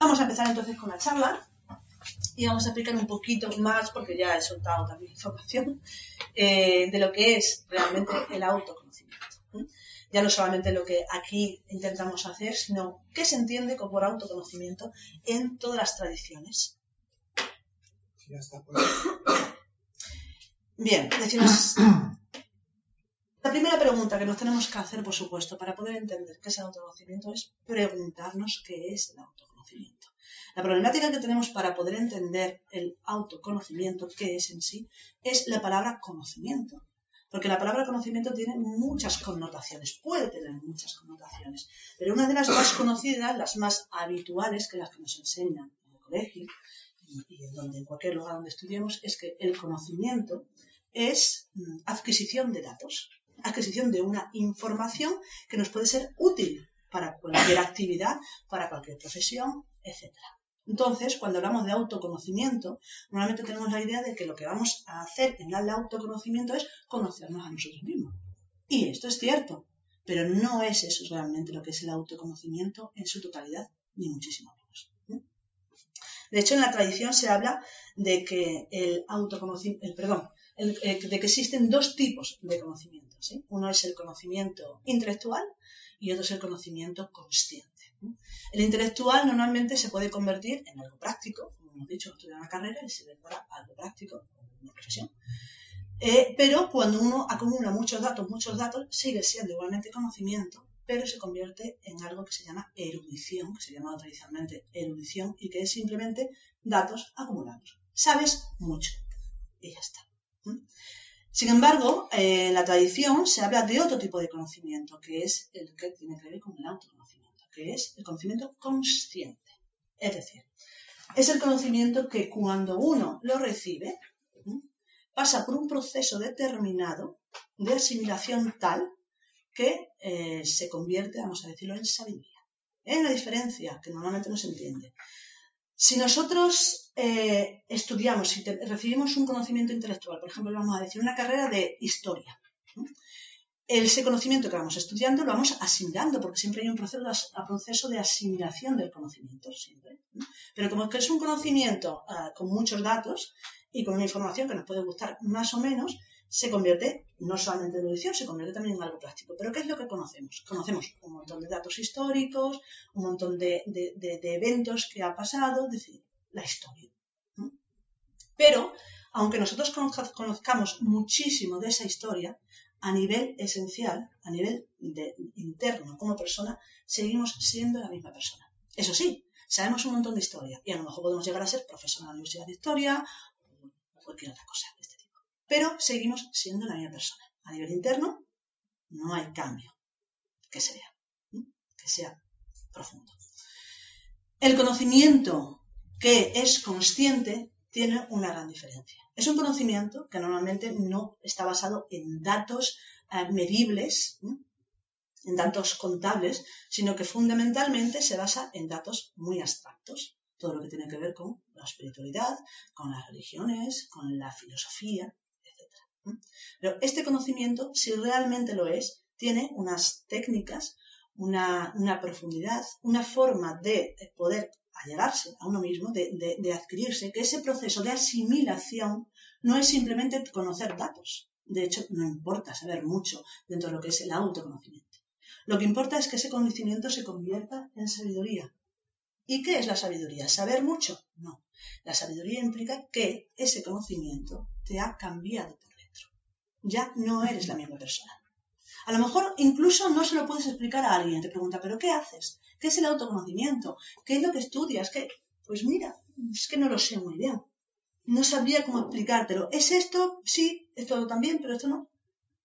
Vamos a empezar entonces con la charla y vamos a explicar un poquito más, porque ya he soltado también información, eh, de lo que es realmente el autoconocimiento. Ya no solamente lo que aquí intentamos hacer, sino qué se entiende por autoconocimiento en todas las tradiciones. Ya está, pues. Bien, decimos. La primera pregunta que nos tenemos que hacer, por supuesto, para poder entender qué es el autoconocimiento es preguntarnos qué es el autoconocimiento. La problemática que tenemos para poder entender el autoconocimiento, que es en sí, es la palabra conocimiento. Porque la palabra conocimiento tiene muchas connotaciones, puede tener muchas connotaciones, pero una de las más conocidas, las más habituales, que las que nos enseñan en el colegio y, en, donde, en cualquier lugar donde estudiemos, es que el conocimiento es mm, adquisición de datos, adquisición de una información que nos puede ser útil para cualquier actividad, para cualquier profesión, etc. Entonces, cuando hablamos de autoconocimiento, normalmente tenemos la idea de que lo que vamos a hacer en el autoconocimiento es conocernos a nosotros mismos. Y esto es cierto, pero no es eso realmente lo que es el autoconocimiento en su totalidad, ni muchísimo menos. De hecho, en la tradición se habla de que el autoconocimiento, perdón, eh, de que existen dos tipos de conocimiento. Uno es el conocimiento intelectual y otro es el conocimiento consciente. El intelectual normalmente se puede convertir en algo práctico, como hemos dicho, estudiar una carrera y se para algo práctico, una profesión. Eh, pero cuando uno acumula muchos datos, muchos datos, sigue siendo igualmente conocimiento, pero se convierte en algo que se llama erudición, que se llama tradicionalmente erudición, y que es simplemente datos acumulados. Sabes mucho y ya está. Sin embargo, en la tradición se habla de otro tipo de conocimiento, que es el que tiene que ver con el autoconocimiento, que es el conocimiento consciente. Es decir, es el conocimiento que cuando uno lo recibe, pasa por un proceso determinado de asimilación tal que eh, se convierte, vamos a decirlo, en sabiduría. Es una diferencia que normalmente no se entiende. Si nosotros eh, estudiamos, si recibimos un conocimiento intelectual, por ejemplo, vamos a decir una carrera de historia, ese conocimiento que vamos estudiando lo vamos asimilando, porque siempre hay un proceso de, asimilación del conocimiento, siempre. Pero como es un conocimiento ah, con muchos datos y con una información que nos puede gustar más o menos, se convierte no solamente en erudición, se convierte también en algo práctico. Pero ¿qué es lo que conocemos? Conocemos un montón de datos históricos, un montón de, eventos que ha pasado, es decir, la historia. Pero, aunque nosotros conozcamos muchísimo de esa historia, a nivel esencial, a nivel interno como persona, seguimos siendo la misma persona. Eso sí, sabemos un montón de historia y a lo mejor podemos llegar a ser profesor en la Universidad de Historia o cualquier otra cosa pero seguimos siendo la misma persona. A nivel interno no hay cambio que sea, que sea profundo. El conocimiento que es consciente tiene una gran diferencia. Es un conocimiento que normalmente no está basado en datos eh, medibles, en datos contables, sino que fundamentalmente se basa en datos muy abstractos. Todo lo que tiene que ver con la espiritualidad, con las religiones, con la filosofía, pero este conocimiento, si realmente lo es, tiene unas técnicas, una, profundidad, una forma de poder allegarse a uno mismo, de, adquirirse, que ese proceso de asimilación no es simplemente conocer datos. De hecho, no importa saber mucho dentro de lo que es el autoconocimiento. Lo que importa es que ese conocimiento se convierta en sabiduría. ¿Y qué es la sabiduría? ¿Saber mucho? No. La sabiduría implica que ese conocimiento te ha cambiado ya no eres la misma persona. A lo mejor incluso no se lo puedes explicar a alguien, te pregunta, ¿pero qué haces? ¿Qué es el autoconocimiento? ¿Qué es lo que estudias? ¿Qué? Pues mira, es que no lo sé muy bien. No sabría cómo explicártelo. ¿Es esto? Sí, esto también, pero esto no.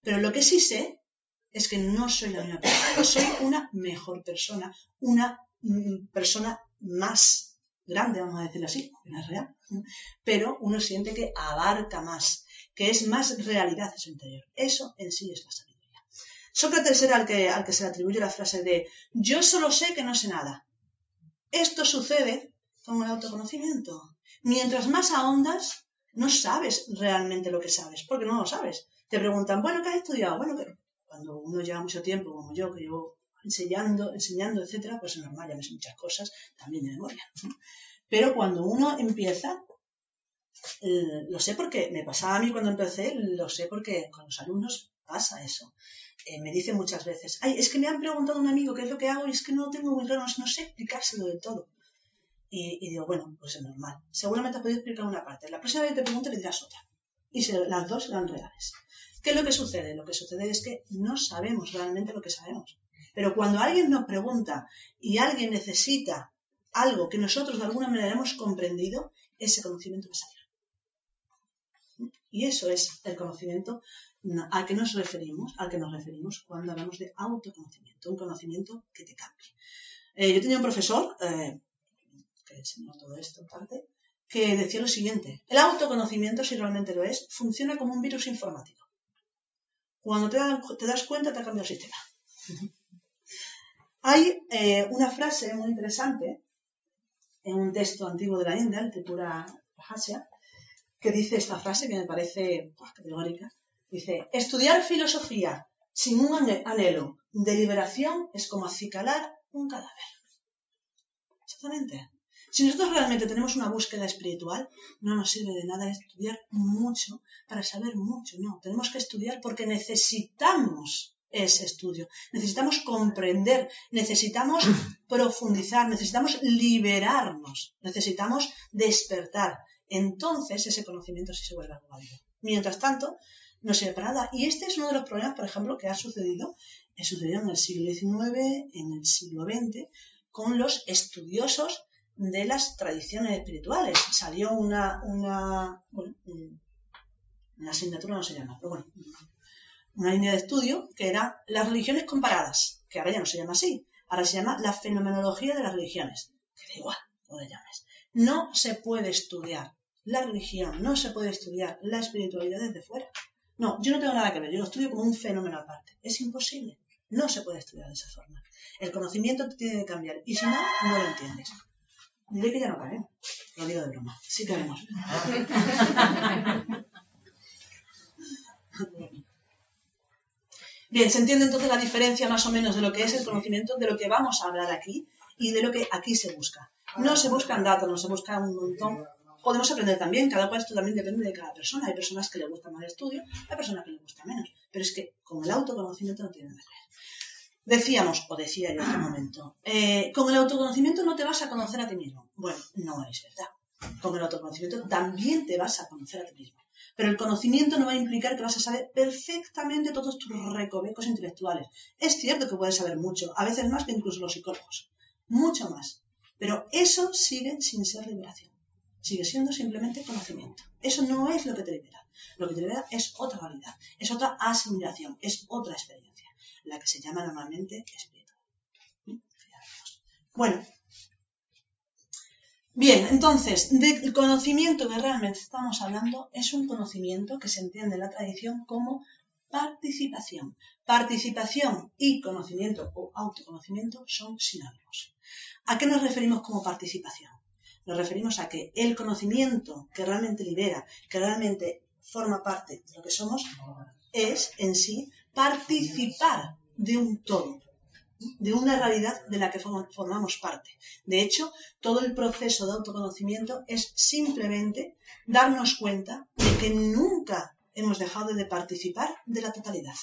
Pero lo que sí sé es que no soy la misma persona, soy una mejor persona, una mm, persona más grande, vamos a decirlo así, no es real, pero uno siente que abarca más, que es más realidad en su interior. Eso en sí es la sabiduría. Sócrates era al que, al que se le atribuye la frase de yo solo sé que no sé nada. Esto sucede con el autoconocimiento. Mientras más ahondas, no sabes realmente lo que sabes, porque no lo sabes. Te preguntan, bueno, ¿qué has estudiado? Bueno, que cuando uno lleva mucho tiempo, como yo, que llevo enseñando, enseñando, etcétera, pues es normal, ya me sé muchas cosas, también de memoria. Pero cuando uno empieza, eh, lo sé porque me pasaba a mí cuando empecé, lo sé porque con los alumnos pasa eso. Eh, me dicen muchas veces, ay, es que me han preguntado un amigo qué es lo que hago y es que no tengo muy claro, no, sé explicárselo del todo. Y, digo, bueno, pues es normal. Seguramente has podido explicar una parte. La próxima vez que te pregunte le dirás otra. Y las dos serán reales. ¿Qué es lo que sucede? Lo que sucede es que no sabemos realmente lo que sabemos. Pero cuando alguien nos pregunta y alguien necesita algo que nosotros de alguna manera hemos comprendido, ese conocimiento va a salir. Y eso es el conocimiento al que nos referimos, al que nos referimos cuando hablamos de autoconocimiento, un conocimiento que te cambie. Eh, yo tenía un profesor eh, que todo esto que decía lo siguiente, el autoconocimiento, si realmente lo es, funciona como un virus informático. Cuando te, te das cuenta, te ha cambiado el sistema. Hay eh, una frase muy interesante en un texto antiguo de la India, el Tripura Bhashya, que dice esta frase que me parece pues, categórica. Dice, estudiar filosofía sin un anhelo de liberación es como acicalar un cadáver. Exactamente. Si nosotros realmente tenemos una búsqueda espiritual, no nos sirve de nada estudiar mucho para saber mucho. No, tenemos que estudiar porque necesitamos ese estudio. Necesitamos comprender, necesitamos profundizar, necesitamos liberarnos, necesitamos despertar. Entonces ese conocimiento sí se vuelve algo válido. Mientras tanto, no sirve para nada. Y este es uno de los problemas, por ejemplo, que ha sucedido, ha sucedido en el siglo XIX, en el siglo XX, con los estudiosos de las tradiciones espirituales. Salió una, una, bueno, una asignatura no se llama, pero bueno, una línea de estudio que era las religiones comparadas, que ahora ya no se llama así, ahora se llama la fenomenología de las religiones, que da igual, no le llames. No se puede estudiar la religión, no se puede estudiar la espiritualidad desde fuera. No, yo no tengo nada que ver, yo lo estudio como un fenómeno aparte. Es imposible. No se puede estudiar de esa forma. El conocimiento tiene que cambiar y si no, no lo entiendes. Diré que ya no cae. Lo digo de broma. Sí queremos. Bien, se entiende entonces la diferencia más o menos de lo que es el conocimiento, de lo que vamos a hablar aquí y de lo que aquí se busca. No se buscan datos, no se busca un montón. Podemos aprender también, cada cual esto también depende de cada persona. Hay personas que le gusta más el estudio, hay personas que le gusta menos. Pero es que con el autoconocimiento no tiene nada que ver. Decíamos, o decía yo hace un momento, eh, con el autoconocimiento no te vas a conocer a ti mismo. Bueno, no es verdad. Con el autoconocimiento también te vas a conocer a ti mismo. Pero el conocimiento no va a implicar que vas a saber perfectamente todos tus recovecos intelectuales. Es cierto que puedes saber mucho, a veces más que incluso los psicólogos. Mucho más. Pero eso sigue sin ser liberación. Sigue siendo simplemente conocimiento. Eso no es lo que te libera. Lo que te libera es otra realidad, es otra asimilación, es otra experiencia, la que se llama normalmente espiritual. ¿Mm? Bueno, Bien, entonces, del conocimiento que realmente estamos hablando es un conocimiento que se entiende en la tradición como participación. Participación y conocimiento o autoconocimiento son sinónimos. ¿A qué nos referimos como participación? Nos referimos a que el conocimiento que realmente libera, que realmente forma parte de lo que somos, es en sí participar de un todo, de una realidad de la que formamos parte. De hecho, todo el proceso de autoconocimiento es simplemente darnos cuenta de que nunca hemos dejado de participar de la totalidad.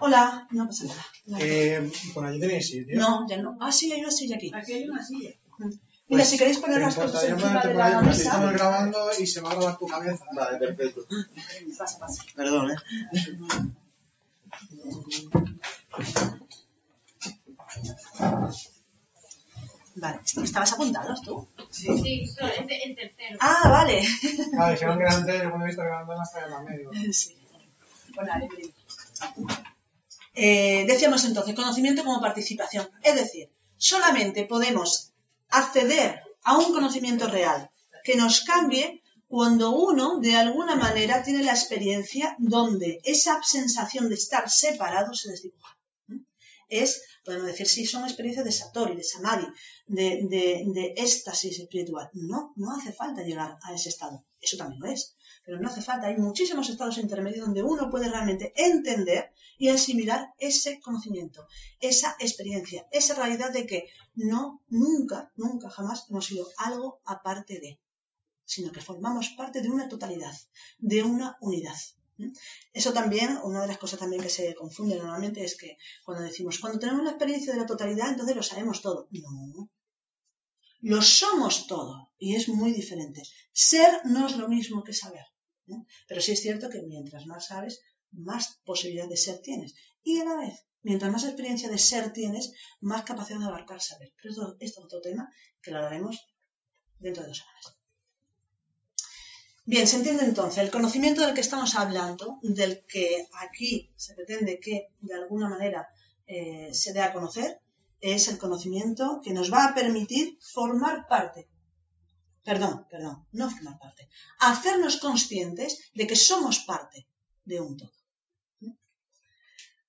Hola, no pasa nada. Eh, por allí tenéis sitio. No, ya no. Ah, sí, hay una silla aquí. Aquí hay una silla. Mira, pues, si queréis poner las cosas encima de la mesa. Estamos grabando y se va a grabar tu cabeza. Vale, perfecto. Pasa, pasa. Perdón, ¿eh? Vale, ¿estabas apuntado tú? Sí, sí en, tercero. Ah, vale. Dijeron que antes, yo cuando he visto tarde en medio. Sí. Bueno, eh, decíamos entonces, conocimiento como participación. Es decir, solamente podemos acceder a un conocimiento real que nos cambie cuando uno de alguna manera tiene la experiencia donde esa sensación de estar separado se desdibuja. Es, podemos decir, sí, son experiencias de Satori, de Samadhi, de, de, de éxtasis espiritual. No, no hace falta llegar a ese estado. Eso también lo es. Pero no hace falta. Hay muchísimos estados intermedios donde uno puede realmente entender y asimilar ese conocimiento, esa experiencia, esa realidad de que no, nunca, nunca, jamás hemos sido algo aparte de sino que formamos parte de una totalidad, de una unidad. ¿Mm? Eso también, una de las cosas también que se confunde normalmente es que cuando decimos, cuando tenemos la experiencia de la totalidad, entonces lo sabemos todo. No. Lo somos todo y es muy diferente. Ser no es lo mismo que saber. ¿eh? Pero sí es cierto que mientras más sabes, más posibilidad de ser tienes. Y a la vez, mientras más experiencia de ser tienes, más capacidad de abarcar saber. Pero esto, esto es otro tema que lo haremos dentro de dos semanas. Bien, se entiende entonces el conocimiento del que estamos hablando, del que aquí se pretende que de alguna manera eh, se dé a conocer, es el conocimiento que nos va a permitir formar parte, perdón, perdón, no formar parte, hacernos conscientes de que somos parte de un todo.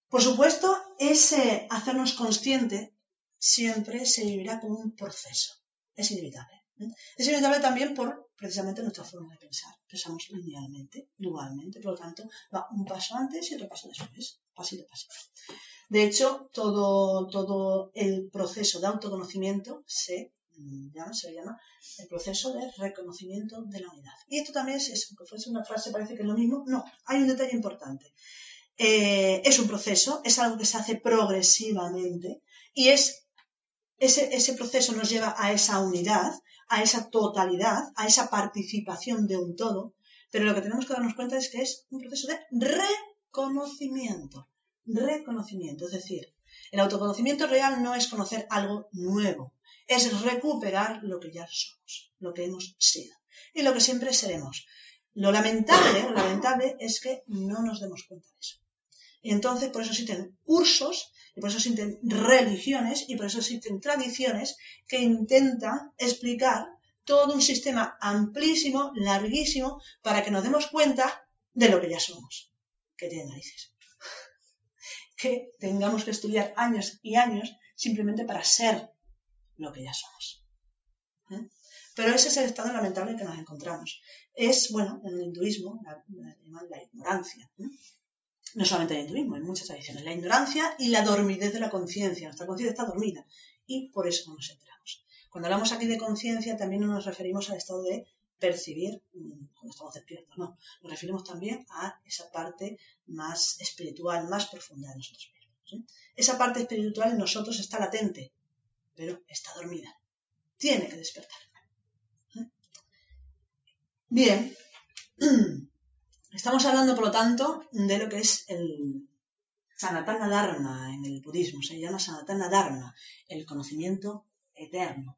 Por supuesto, ese hacernos consciente siempre se vivirá como un proceso, es inevitable. Es inevitable también por precisamente nuestra forma de pensar. Pensamos linealmente, dualmente, por lo tanto, va un paso antes y otro paso después, pasito a pasito. De hecho, todo, todo el proceso de autoconocimiento se llama, se llama el proceso de reconocimiento de la unidad. Y esto también es, aunque fuese una frase, parece que es lo mismo. No, hay un detalle importante. Eh, es un proceso, es algo que se hace progresivamente y es ese, ese proceso nos lleva a esa unidad, a esa totalidad, a esa participación de un todo, pero lo que tenemos que darnos cuenta es que es un proceso de reconocimiento. Reconocimiento, es decir, el autoconocimiento real no es conocer algo nuevo, es recuperar lo que ya somos, lo que hemos sido y lo que siempre seremos. Lo lamentable, lo lamentable es que no nos demos cuenta de eso. Y entonces, por eso existen cursos, y por eso existen religiones, y por eso existen tradiciones que intentan explicar todo un sistema amplísimo, larguísimo, para que nos demos cuenta de lo que ya somos. Que tiene narices. Que tengamos que estudiar años y años simplemente para ser lo que ya somos. ¿Eh? Pero ese es el estado lamentable en que nos encontramos. Es, bueno, en el hinduismo, la, la ignorancia. ¿eh? No solamente el hinduismo, en muchas tradiciones, la ignorancia y la dormidez de la conciencia. Nuestra conciencia está dormida y por eso no nos enteramos. Cuando hablamos aquí de conciencia, también no nos referimos al estado de percibir mm, cuando estamos despiertos, no. Nos referimos también a esa parte más espiritual, más profunda de nosotros mismos. Esa parte espiritual en nosotros está latente, pero está dormida. Tiene que despertar. Bien. Estamos hablando, por lo tanto, de lo que es el Sanatana Dharma en el budismo. Se llama Sanatana Dharma, el conocimiento eterno.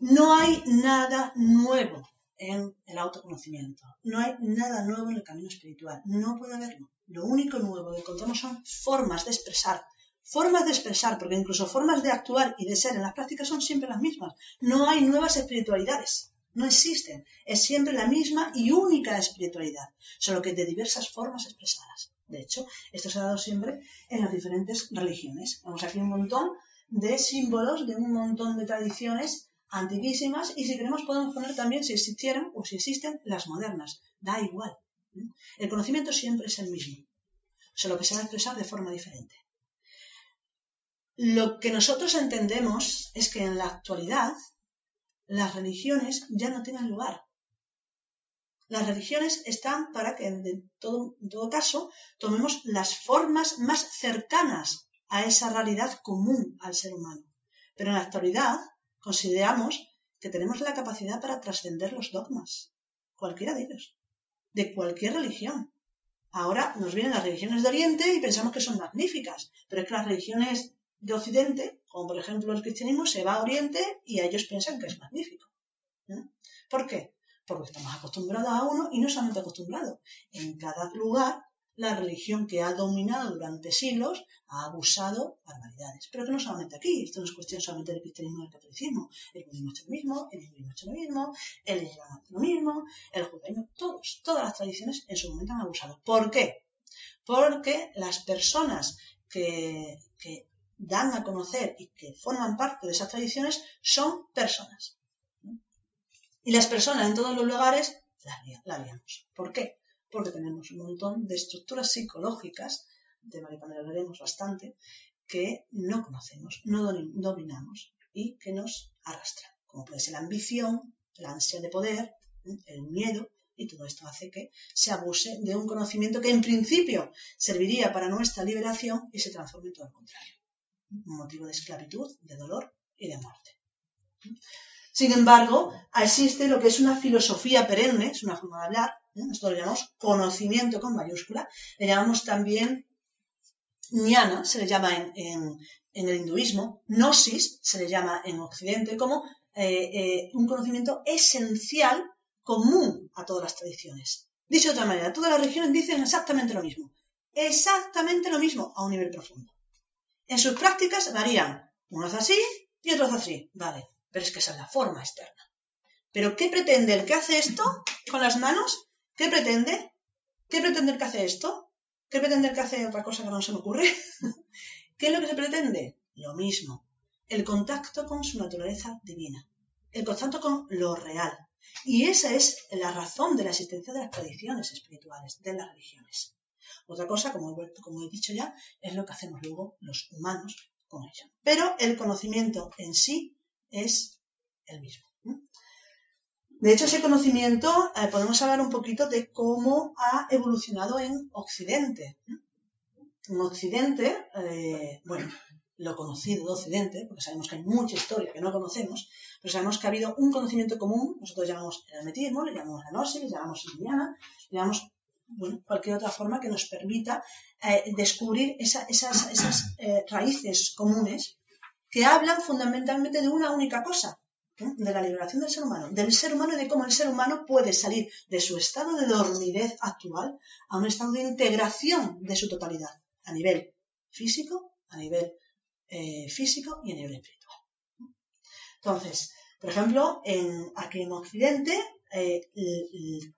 No hay nada nuevo en el autoconocimiento. No hay nada nuevo en el camino espiritual. No puede haberlo. Lo único nuevo que encontramos son formas de expresar. Formas de expresar, porque incluso formas de actuar y de ser en las prácticas son siempre las mismas. No hay nuevas espiritualidades. No existen. Es siempre la misma y única espiritualidad, solo que de diversas formas expresadas. De hecho, esto se ha dado siempre en las diferentes religiones. Vamos aquí un montón de símbolos, de un montón de tradiciones antiquísimas y si queremos podemos poner también si existieran o si existen las modernas. Da igual. El conocimiento siempre es el mismo, solo que se va a expresar de forma diferente. Lo que nosotros entendemos es que en la actualidad las religiones ya no tienen lugar. Las religiones están para que, en todo, todo caso, tomemos las formas más cercanas a esa realidad común al ser humano. Pero en la actualidad consideramos que tenemos la capacidad para trascender los dogmas, cualquiera de ellos, de cualquier religión. Ahora nos vienen las religiones de Oriente y pensamos que son magníficas, pero es que las religiones de Occidente, como por ejemplo el cristianismo, se va a Oriente y ellos piensan que es magnífico. ¿Por qué? Porque estamos acostumbrados a uno y no solamente acostumbrados. En cada lugar la religión que ha dominado durante siglos ha abusado barbaridades. Pero que no solamente aquí, esto no es cuestión solamente del cristianismo y del catolicismo. El budismo es lo mismo, el hinduismo es lo mismo, el islam es lo mismo, el judaísmo, todos, todas las tradiciones en su momento han abusado. ¿Por qué? Porque las personas que dan a conocer y que forman parte de esas tradiciones son personas. Y las personas en todos los lugares la liamos. ¿Por qué? Porque tenemos un montón de estructuras psicológicas, de también hablaremos bastante, que no conocemos, no dominamos y que nos arrastran, como puede ser la ambición, la ansia de poder, el miedo, y todo esto hace que se abuse de un conocimiento que en principio serviría para nuestra liberación y se transforme en todo lo contrario. Motivo de esclavitud, de dolor y de muerte. Sin embargo, existe lo que es una filosofía perenne, es una forma de hablar, nosotros lo llamamos conocimiento con mayúscula, le llamamos también ñana, se le llama en, el hinduismo, gnosis se le llama en Occidente, como eh, eh, un conocimiento esencial común a todas las tradiciones. Dicho de otra manera, todas las religiones dicen exactamente lo mismo, exactamente lo mismo a un nivel profundo. En sus prácticas varían, unos así y otros así, vale, pero es que esa es la forma externa. Pero ¿qué pretende el que hace esto con las manos? ¿Qué pretende? ¿Qué pretende el que hace esto? ¿Qué pretende el que hace otra cosa que no se me ocurre? ¿Qué es lo que se pretende? Lo mismo. El contacto con su naturaleza divina. El contacto con lo real. Y esa es la razón de la existencia de las tradiciones espirituales, de las religiones. Otra cosa, como he, dicho ya, es lo que hacemos luego los humanos con ello. Pero el conocimiento en sí es el mismo. De hecho, ese conocimiento eh, podemos hablar un poquito de cómo ha evolucionado en Occidente. En Occidente, eh, bueno, lo conocido de Occidente, porque sabemos que hay mucha historia que no conocemos, pero sabemos que ha habido un conocimiento común, nosotros llamamos el hermetismo, le llamamos la gnosis, le llamamos indiana, le llamamos bueno, cualquier otra forma que nos permita eh, descubrir esas, raíces comunes que hablan fundamentalmente de una única cosa, de la liberación del ser humano, del ser humano y de cómo el ser humano puede salir de su estado de dormidez actual a un estado de integración de su totalidad, a nivel físico, a nivel eh, físico y a nivel espiritual. Entonces, por ejemplo, en, aquí en Occidente, eh,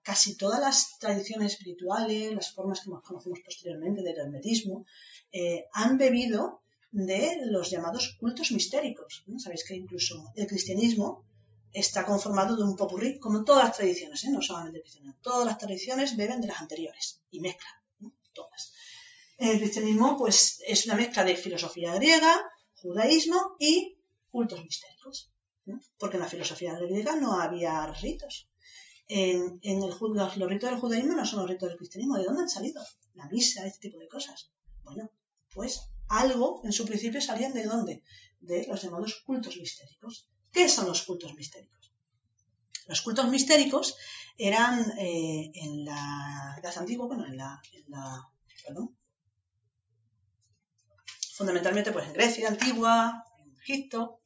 casi todas las tradiciones espirituales, las formas que más conocemos posteriormente del hermetismo, eh, han bebido de los llamados cultos mistéricos. Sabéis que incluso el cristianismo está conformado de un popurrí, como todas las tradiciones, ¿eh? no solamente el cristianismo. Todas las tradiciones beben de las anteriores y mezclan, todas. El cristianismo pues, es una mezcla de filosofía griega, judaísmo y cultos mistéricos. Porque en la filosofía griega no había ritos. En, el, los, los ritos del judaísmo no son los ritos del cristianismo. ¿De dónde han salido? La misa, este tipo de cosas. Bueno, pues algo en su principio salían de dónde? De los llamados cultos mistéricos. ¿Qué son los cultos mistéricos? Los cultos mistéricos eran eh, en la edad antigua, bueno, en la, perdón, fundamentalmente pues en Grecia antigua, en Egipto,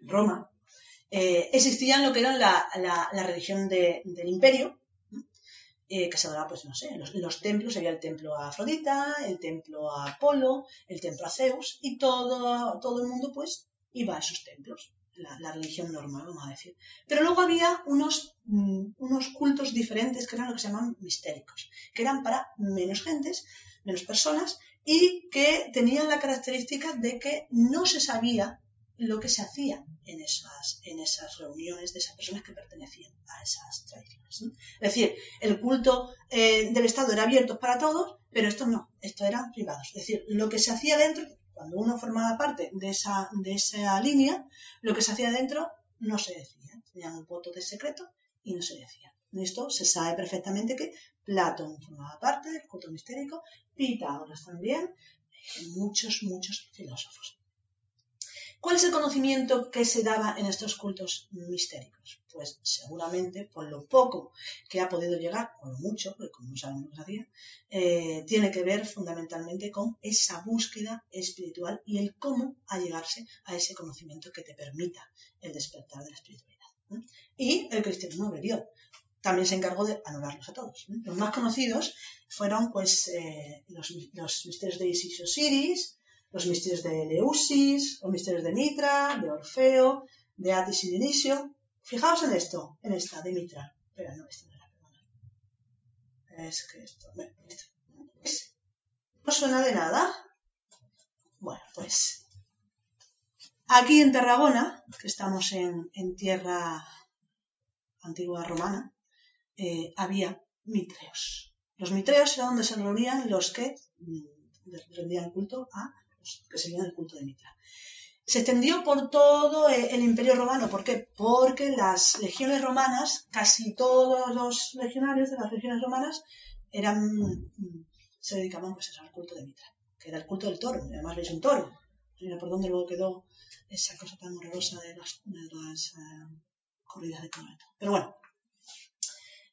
en Roma, eh, existían lo que era la, religión del imperio, eh, que se adoraba, pues no sé, en los, templos había el templo a Afrodita, el templo a Apolo, el templo a Zeus, y todo, todo el mundo pues iba a esos templos, la, religión normal, vamos a decir. Pero luego había unos, mm, unos cultos diferentes que eran lo que se llaman mistéricos, que eran para menos gentes, menos personas, y que tenían la característica de que no se sabía lo que se hacía en esas, en esas reuniones de esas personas que pertenecían a esas tradiciones. Es decir, el culto eh, del Estado era abierto para todos, pero esto no, esto eran privados. Es decir, lo que se hacía dentro, cuando uno formaba parte de esa, de esa línea, lo que se hacía dentro no se decía. Tenían un voto de secreto y no se decía. Esto se sabe perfectamente que Platón formaba parte del culto mistérico, Pitágoras también, muchos, muchos filósofos. ¿Cuál es el conocimiento que se daba en estos cultos mistéricos? Pues seguramente, por lo poco que ha podido llegar, o lo mucho, porque como no sabemos lo que eh, tiene que ver fundamentalmente con esa búsqueda espiritual y el cómo allegarse a ese conocimiento que te permita el despertar de la espiritualidad. Y el cristianismo bebió también se encargó de anularlos a todos. Los más conocidos fueron pues eh, los, los misterios de Isis Osiris, los misterios de Eleusis, los misterios de Mitra, de Orfeo, de Atis y Dionisio. Fijaos en esto, en esta, de Mitra. Espera, no, esta no era, perdona. Es que esto. ¿No suena de nada? Bueno, pues aquí en Tarragona, que estamos en, en tierra antigua romana, eh, había mitreos. Los mitreos era donde se reunían los que mm, rendían culto a que seguían el culto de Mitra. Se extendió por todo el imperio romano. ¿Por qué? Porque las legiones romanas, casi todos los legionarios de las legiones romanas, eran, se dedicaban pues, al culto de Mitra, que era el culto del toro. Además veis un toro. Mira por dónde luego quedó esa cosa tan horrorosa de las, eh, corridas de caballo. Pero bueno,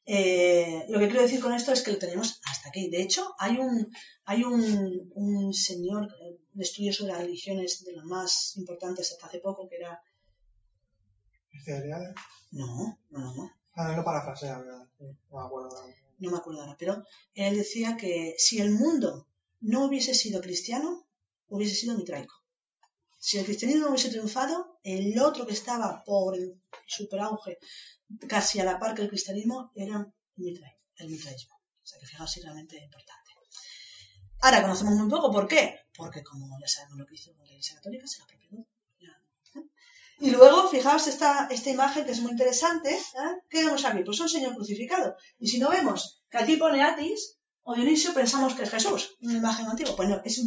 eh, lo que quiero decir con esto es que lo tenemos hasta aquí. De hecho, hay un, hay un, un señor eh, de estudios sobre las religiones de los más importantes hasta hace poco, que era... Cereales. No, no, no, no. Ah, no lo parafrasea, no me acuerdo. ahora. no me acuerdo ahora, pero él decía que si el mundo no hubiese sido cristiano, hubiese sido mitraico. Si el cristianismo no hubiese triunfado, el otro que estaba por el superauge, casi a la par que el cristianismo, era el, mitraísmo. O sea que fijaos si realmente importante. Ahora conocemos muy poco, ¿por qué? Porque como ya sabemos lo que hizo la Iglesia Católica, se la apropió. Y luego, fijaos esta, esta imagen que es muy interesante. ¿eh? ¿Qué vemos aquí? Pues un señor crucificado. Y si no vemos que aquí pone Atis o Dionisio, pensamos que es Jesús, una imagen antigua. Pues es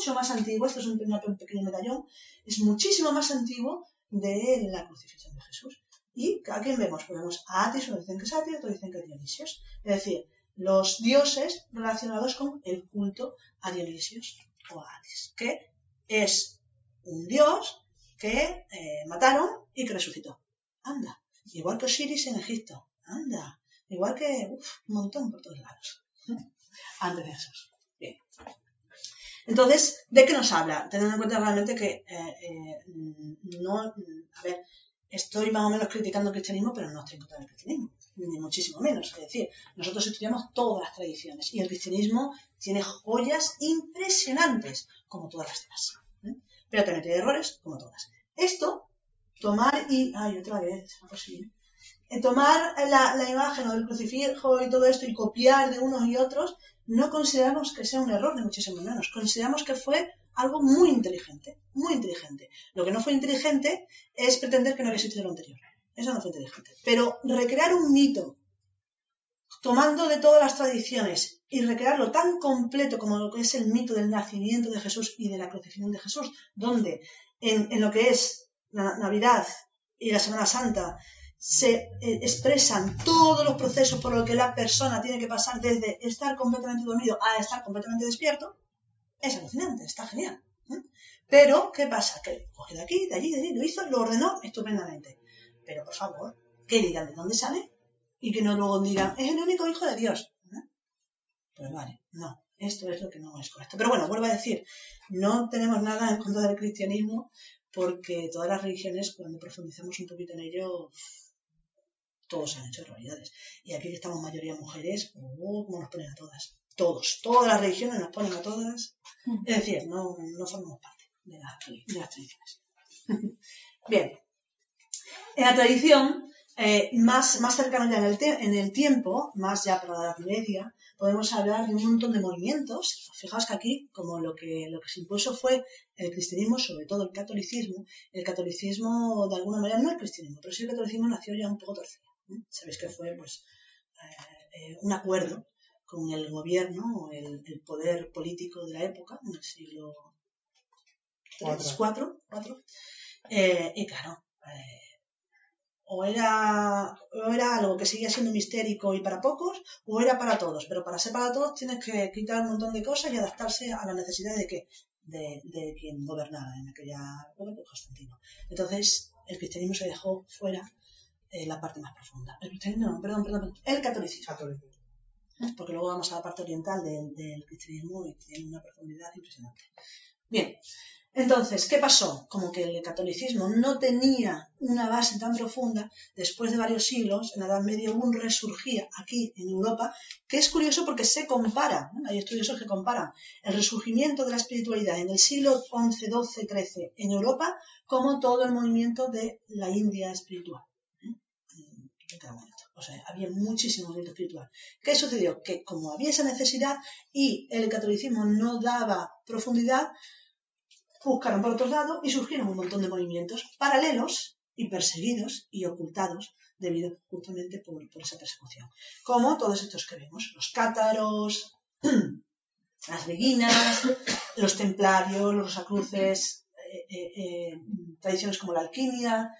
mucho más antiguo. Esto es un, pequeño- medallón. Es muchísimo más antiguo de la crucifixión de Jesús. ¿Y a quién vemos? Pues vemos a Atis, unos dicen que es Atis, otros dicen que es Dionisios. Es decir, los dioses relacionados con el culto a Dionisios o a Atis, que es un dios que eh, mataron y que resucitó. Anda. Igual que Osiris en Egipto. Anda. Igual que uf, un montón por todos lados. Antes de. Bien. Entonces, ¿de qué nos habla? Teniendo en cuenta realmente que eh, eh, no, a ver, estoy más o menos criticando el cristianismo, pero no estoy en contra del cristianismo, ni muchísimo menos. Es decir, nosotros estudiamos todas las tradiciones y el cristianismo tiene joyas impresionantes, como todas las demás. ¿eh? Pero también tiene errores, como todas. Esto, tomar y... Ay, otra vez, posible. Tomar la, la imagen o del crucifijo y todo esto y copiar de unos y otros, no consideramos que sea un error, ni muchísimo menos. Consideramos que fue algo muy inteligente, muy inteligente. Lo que no fue inteligente es pretender que no existido lo anterior. Eso no fue inteligente. Pero recrear un mito, tomando de todas las tradiciones y recrearlo tan completo como lo que es el mito del nacimiento de Jesús y de la crucifixión de Jesús, donde en lo que es la Navidad y la Semana Santa se eh, expresan todos los procesos por los que la persona tiene que pasar desde estar completamente dormido a estar completamente despierto, es alucinante, está genial. ¿eh? Pero, ¿qué pasa? Que coge de aquí, de allí, de allí, lo hizo, lo ordenó estupendamente. Pero, por favor, que digan de dónde sale y que no luego digan, es el único hijo de Dios. ¿eh? Pues vale, no, esto es lo que no es correcto. Pero bueno, vuelvo a decir, no tenemos nada en contra del cristianismo porque todas las religiones, cuando profundizamos un poquito en ello, todos han hecho barbaridades. Y aquí estamos mayoría mujeres, oh, cómo nos ponen a todas. Todos, todas las religiones nos ponen a todas. Es decir, no, no formamos parte de, la- de las tradiciones. Bien. En la tradición, eh, más, más cercano ya en el, en el tiempo, más ya para la Edad Media, podemos hablar de un montón de movimientos. Fijaos que aquí, como lo que, lo que se impuso fue el cristianismo, sobre todo el catolicismo, el catolicismo, de alguna manera, no el cristianismo, pero sí el catolicismo nació ya un poco torcido. Sabéis que fue pues, eh, eh, un acuerdo con el gobierno o el, el poder político de la época, en el siglo. III, cuatro, cuatro. Eh, y claro, eh, o, era, o era algo que seguía siendo mistérico y para pocos, o era para todos. Pero para ser para todos tienes que quitar un montón de cosas y adaptarse a las necesidades de que de, de quien gobernaba en aquella época, Constantino. Entonces, el cristianismo se dejó fuera eh, la parte más profunda. El cristianismo, no, perdón, perdón, perdón, el catolicismo. Porque luego vamos a la parte oriental del, del cristianismo y tiene una profundidad impresionante. Bien, Entonces, ¿qué pasó? Como que el catolicismo no tenía una base tan profunda, después de varios siglos, en la Edad Media un resurgir aquí en Europa, que es curioso porque se compara, ¿no? hay estudiosos que comparan el resurgimiento de la espiritualidad en el siglo XI, XII, XIII en Europa como todo el movimiento de la India espiritual. O sea, había muchísimo movimiento espiritual. ¿Qué sucedió? Que como había esa necesidad y el catolicismo no daba profundidad, buscaron por otros lados y surgieron un montón de movimientos paralelos y perseguidos y ocultados debido justamente por, por esa persecución. Como todos estos que vemos, los cátaros, las beguinas, los templarios, los rosacruces, eh, eh, eh, tradiciones como la alquimia,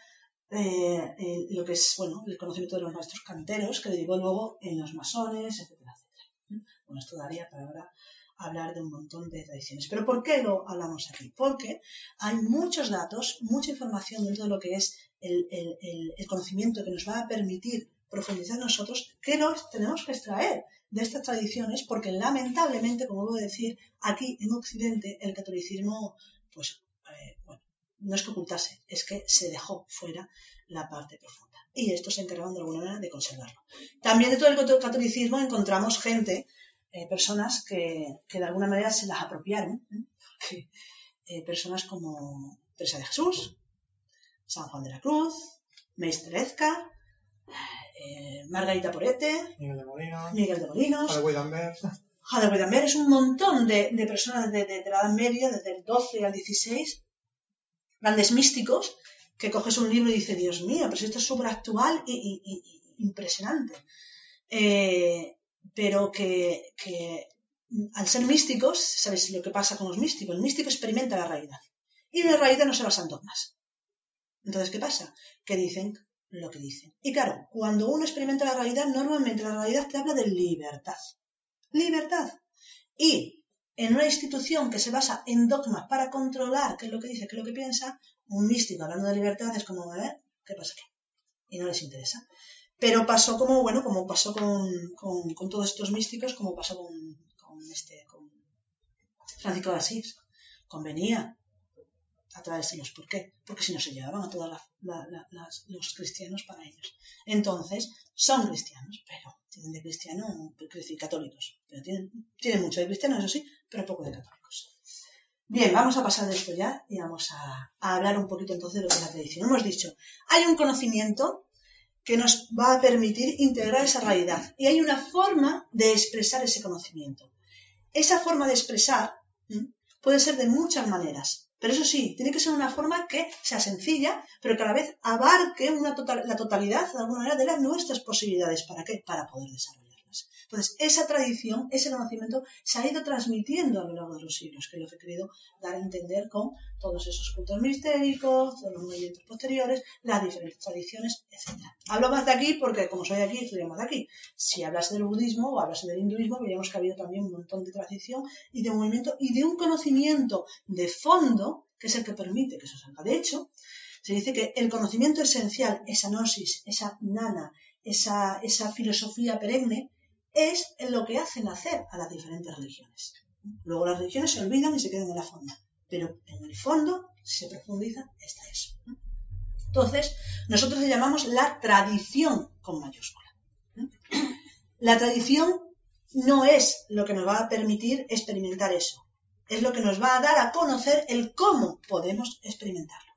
eh, lo que es bueno el conocimiento de los maestros canteros que derivó luego en los masones, etcétera, etcétera. Bueno, esto daría para ahora hablar de un montón de tradiciones. Pero ¿por qué lo hablamos aquí? Porque hay muchos datos, mucha información dentro de lo que es el, el- el- el conocimiento que nos va a permitir profundizar nosotros, que nos tenemos que extraer de estas tradiciones, porque lamentablemente, como vuelvo a decir, aquí en Occidente el catolicismo, pues, no es que ocultase, es que se dejó fuera la parte profunda. Y estos se encargaron de alguna manera de conservarlo. También dentro del catolicismo encontramos gente eh, personas que, que de alguna manera se las apropiaron, ¿eh? Eh, personas como Teresa de Jesús, San Juan de la Cruz, Meister Ezca, eh, Margarita Porete, Miguel de Molina, Miguel de Molinos, es un montón de, de personas de, de- de la Edad Media, desde el 12 al 16, grandes místicos, que coges un libro y dices, Dios mío, pero esto es súper actual y, impresionante. Eh, pero que, al ser místicos, ¿sabéis lo que pasa con los místicos? El místico experimenta la realidad. Y la realidad no se basa en dogmas. Entonces, ¿qué pasa? Que dicen lo que dicen. Y claro, cuando uno experimenta la realidad, normalmente la realidad te habla de libertad. Libertad. Y en una institución que se basa en dogmas para controlar qué es lo que dice, qué es lo que piensa, un místico hablando de libertad es como, ¿eh? ¿Qué pasa aquí? Y no les interesa. Pero pasó como, bueno, como pasó con, con- todos estos místicos, como pasó con, con este, con Francisco de Asís. Convenía atraérselos. ¿Por qué? Porque si no se llevaban a todos los cristianos para ellos. Entonces, son cristianos, pero tienen de cristiano, decir, católicos. Pero tienen, tienen mucho de cristianos, eso sí, pero poco de católicos. Bien, vamos a pasar de esto ya y vamos a, a hablar un poquito entonces de lo que es la tradición. Hemos dicho, hay un conocimiento que nos va a permitir integrar esa realidad y hay una forma de expresar ese conocimiento. Esa forma de expresar puede ser de muchas maneras, pero eso sí, tiene que ser una forma que sea sencilla, pero que a la vez abarque una total- la totalidad de alguna manera de las nuestras posibilidades. ¿Para qué? Para poder Entonces, esa tradición, ese conocimiento se ha ido transmitiendo a lo largo de los siglos, que es lo que he querido dar a entender con todos esos cultos mistéricos, todos los movimientos posteriores, las diferentes tradiciones, etc. Hablo más de aquí porque, como soy de aquí, estudio más de aquí. Si hablase del budismo o hablase del hinduismo, veríamos que ha habido también un montón de tradición y de movimiento y de un conocimiento de fondo que es el que permite que eso salga. De hecho, se dice que el conocimiento esencial, esa gnosis, esa nana, esa, esa filosofía perenne, es lo que hace nacer a las diferentes religiones. Luego las religiones se olvidan y se quedan en la forma, pero en el fondo, si se profundiza, está eso. Entonces, nosotros le llamamos la tradición con mayúscula. La tradición no es lo que nos va a permitir experimentar eso, es lo que nos va a dar a conocer el cómo podemos experimentarlo.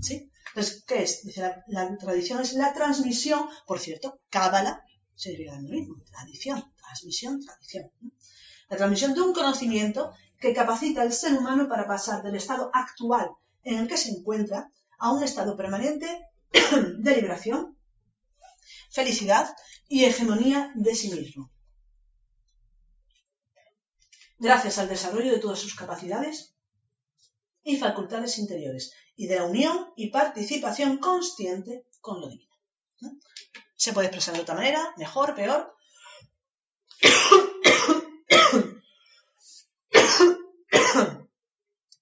¿Sí? Entonces, ¿qué es? La, la tradición es la transmisión, por cierto, cábala significa lo mismo, tradición, transmisión, tradición. La transmisión de un conocimiento que capacita al ser humano para pasar del estado actual en el que se encuentra a un estado permanente de liberación, felicidad y hegemonía de sí mismo. Gracias al desarrollo de todas sus capacidades y facultades interiores y de la unión y participación consciente con lo divino. Se puede expresar de otra manera, mejor, peor.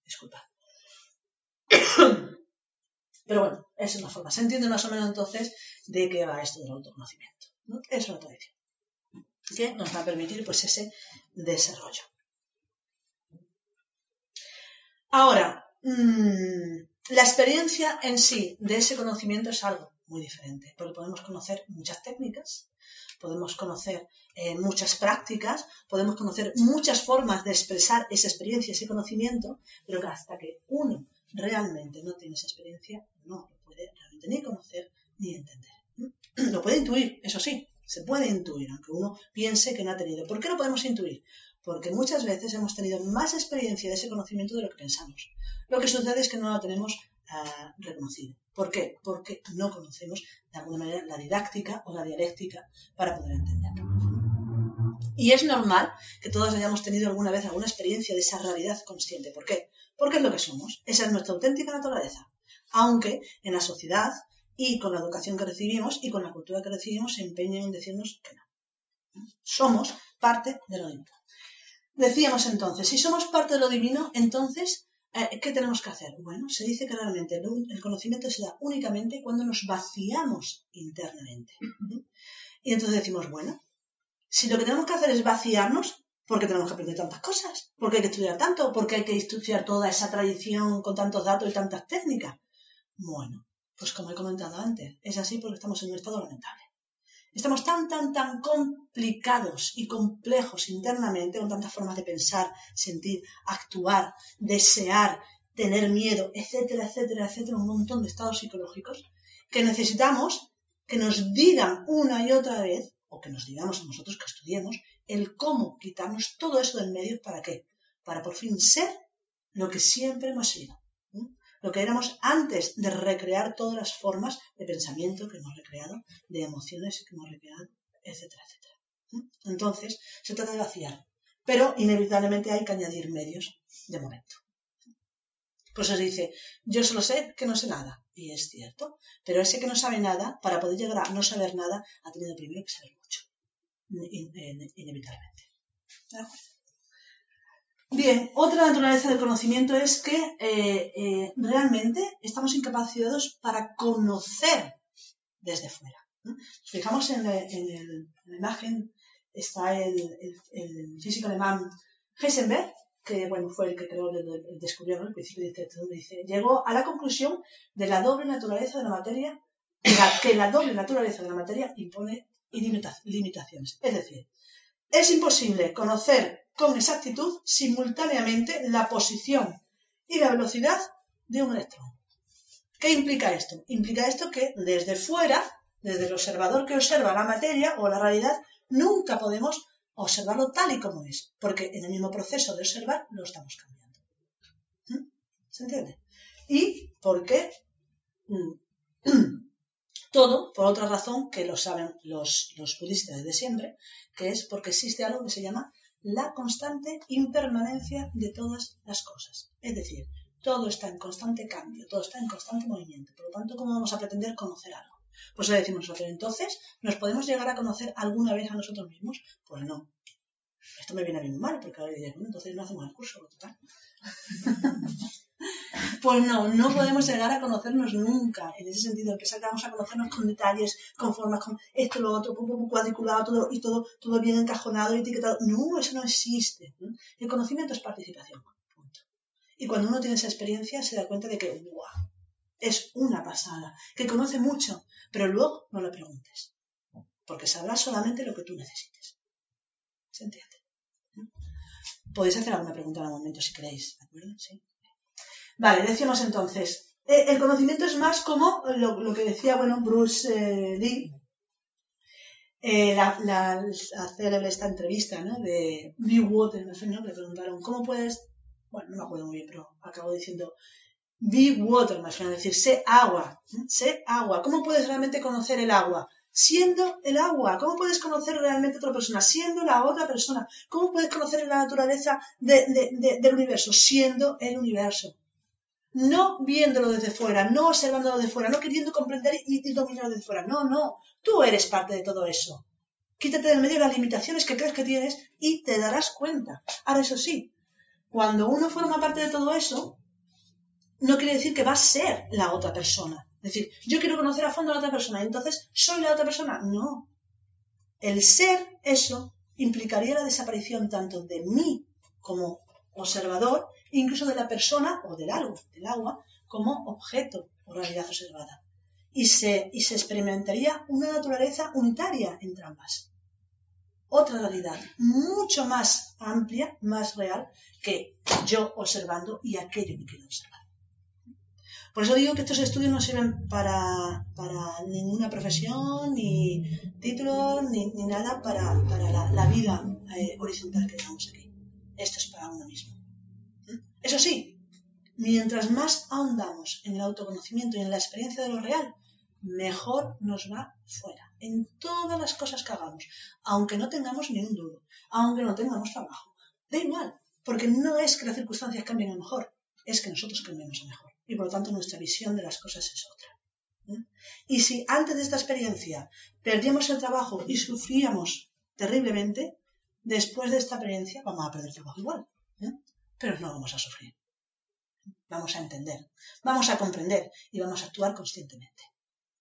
Disculpa. Pero bueno, es una forma. Se entiende más o menos entonces de qué va esto del autoconocimiento. ¿no? Es una tradición que nos va a permitir pues ese desarrollo. Ahora, mm, la experiencia en sí de ese conocimiento es algo muy diferente, porque podemos conocer muchas técnicas, podemos conocer eh, muchas prácticas, podemos conocer muchas formas de expresar esa experiencia, ese conocimiento, pero que hasta que uno realmente no tiene esa experiencia, no lo puede realmente ni conocer ni entender. Lo puede intuir, eso sí, se puede intuir, aunque uno piense que no ha tenido. ¿Por qué lo podemos intuir? Porque muchas veces hemos tenido más experiencia de ese conocimiento de lo que pensamos. Lo que sucede es que no lo tenemos reconocido. ¿Por qué? Porque no conocemos de alguna manera la didáctica o la dialéctica para poder entenderlo. Y es normal que todos hayamos tenido alguna vez alguna experiencia de esa realidad consciente. ¿Por qué? Porque es lo que somos. Esa es nuestra auténtica naturaleza. Aunque en la sociedad y con la educación que recibimos y con la cultura que recibimos se empeñen en decirnos que no. Somos parte de lo divino. Decíamos entonces, si somos parte de lo divino, entonces, ¿qué tenemos que hacer? Bueno, se dice que realmente el, conocimiento se da únicamente cuando nos vaciamos internamente. Y entonces decimos, bueno, si lo que tenemos que hacer es vaciarnos, ¿por qué tenemos que aprender tantas cosas? ¿Por qué hay que estudiar tanto? ¿Por qué hay que estudiar toda esa tradición con tantos datos y tantas técnicas? Bueno, pues como he comentado antes, es así porque estamos en un estado lamentable. Estamos tan, tan, tan complicados y complejos internamente, con tantas formas de pensar, sentir, actuar, desear, tener miedo, etcétera, etcétera, etcétera, un montón de estados psicológicos, que necesitamos que nos digan una y otra vez, o que nos digamos a nosotros que estudiemos, el cómo quitarnos todo eso del medio, ¿para qué? Para por fin ser lo que siempre hemos sido lo que éramos antes de recrear todas las formas de pensamiento que hemos recreado, de emociones que hemos recreado, etcétera, etcétera. Entonces, se trata de vaciar, pero inevitablemente hay que añadir medios de momento. Pues se dice, yo solo sé que no sé nada, y es cierto, pero ese que no sabe nada, para poder llegar a no saber nada, ha tenido primero que saber mucho, inevitablemente. ¿De acuerdo? Bien, otra naturaleza del conocimiento es que eh, eh, realmente estamos incapacitados para conocer desde fuera. Fijamos en, la imagen, está el, físico alemán Heisenberg, que bueno, fue el que creó, el, descubrió el principio de dice, llegó a la conclusión de la doble naturaleza de la materia, que la doble naturaleza de la materia impone limitaciones. Es decir, es imposible conocer con exactitud simultáneamente la posición y la velocidad de un electrón. ¿Qué implica esto? Implica esto que desde fuera, desde el observador que observa la materia o la realidad, nunca podemos observarlo tal y como es, porque en el mismo proceso de observar lo estamos cambiando. ¿Mm? ¿Se entiende? Y porque todo, por otra razón que lo saben los, los budistas desde siempre, que es porque existe algo que se llama la constante impermanencia de todas las cosas. Es decir, todo está en constante cambio, todo está en constante movimiento. Por lo tanto, ¿cómo vamos a pretender conocer algo? Pues le decimos nosotros, entonces, ¿nos podemos llegar a conocer alguna vez a nosotros mismos? Pues no. Esto me viene a mí muy mal, porque ahora dices, bueno, entonces no hacemos el curso, total. Pues no, no podemos llegar a conocernos nunca, en ese sentido, que vamos a conocernos con detalles, con formas, con esto, lo otro, cuadriculado, todo, y todo, todo bien encajonado y etiquetado. No, eso no existe. El conocimiento es participación. Punto. Y cuando uno tiene esa experiencia se da cuenta de que. Es una pasada, que conoce mucho, pero luego no le preguntes, porque sabrás solamente lo que tú necesites. ¿Se? Podéis hacer alguna pregunta en algún momento si queréis, ¿de acuerdo? Sí. Vale, decíamos entonces, eh, el conocimiento es más como lo, que decía, bueno, Bruce eh, Lee, eh, la, célebre esta entrevista, ¿no? De Water, ¿no? Le preguntaron, ¿cómo puedes, bueno, no me acuerdo muy bien, pero acabo diciendo, be water, más es decir, sé agua, sé agua. ¿Cómo puedes realmente conocer el agua? Siendo el agua. ¿Cómo puedes conocer realmente a otra persona? Siendo la otra persona. ¿Cómo puedes conocer la naturaleza del universo? Siendo el universo no viéndolo desde fuera, no observándolo de fuera, no queriendo comprender y, dominarlo desde fuera. No, no, tú eres parte de todo eso. Quítate del medio las limitaciones que crees que tienes y te darás cuenta. Ahora, eso sí, cuando uno forma parte de todo eso, no quiere decir que va a ser la otra persona. Es decir, yo quiero conocer a fondo a la otra persona, entonces soy la otra persona. No. El ser eso implicaría la desaparición tanto de mí como observador incluso de la persona o del algo, del agua, como objeto o realidad observada. Y se, y se experimentaría una naturaleza unitaria entre ambas. Otra realidad mucho más amplia, más real, que yo observando y aquello que quiero observar. Por eso digo que estos estudios no sirven para, ninguna profesión, ni título, ni, nada para, la, vida eh, horizontal que tenemos aquí. Esto es para uno mismo. Eso sí, mientras más ahondamos en el autoconocimiento y en la experiencia de lo real, mejor nos va fuera, en todas las cosas que hagamos, aunque no tengamos ni un duro, aunque no tengamos trabajo. Da igual, porque no es que las circunstancias cambien a mejor, es que nosotros cambiemos a mejor y por lo tanto nuestra visión de las cosas es otra. ¿eh? Y si antes de esta experiencia perdíamos el trabajo y sufríamos terriblemente, después de esta experiencia vamos a perder el trabajo igual, ¿eh? Pero no vamos a sufrir. Vamos a entender, vamos a comprender y vamos a actuar conscientemente.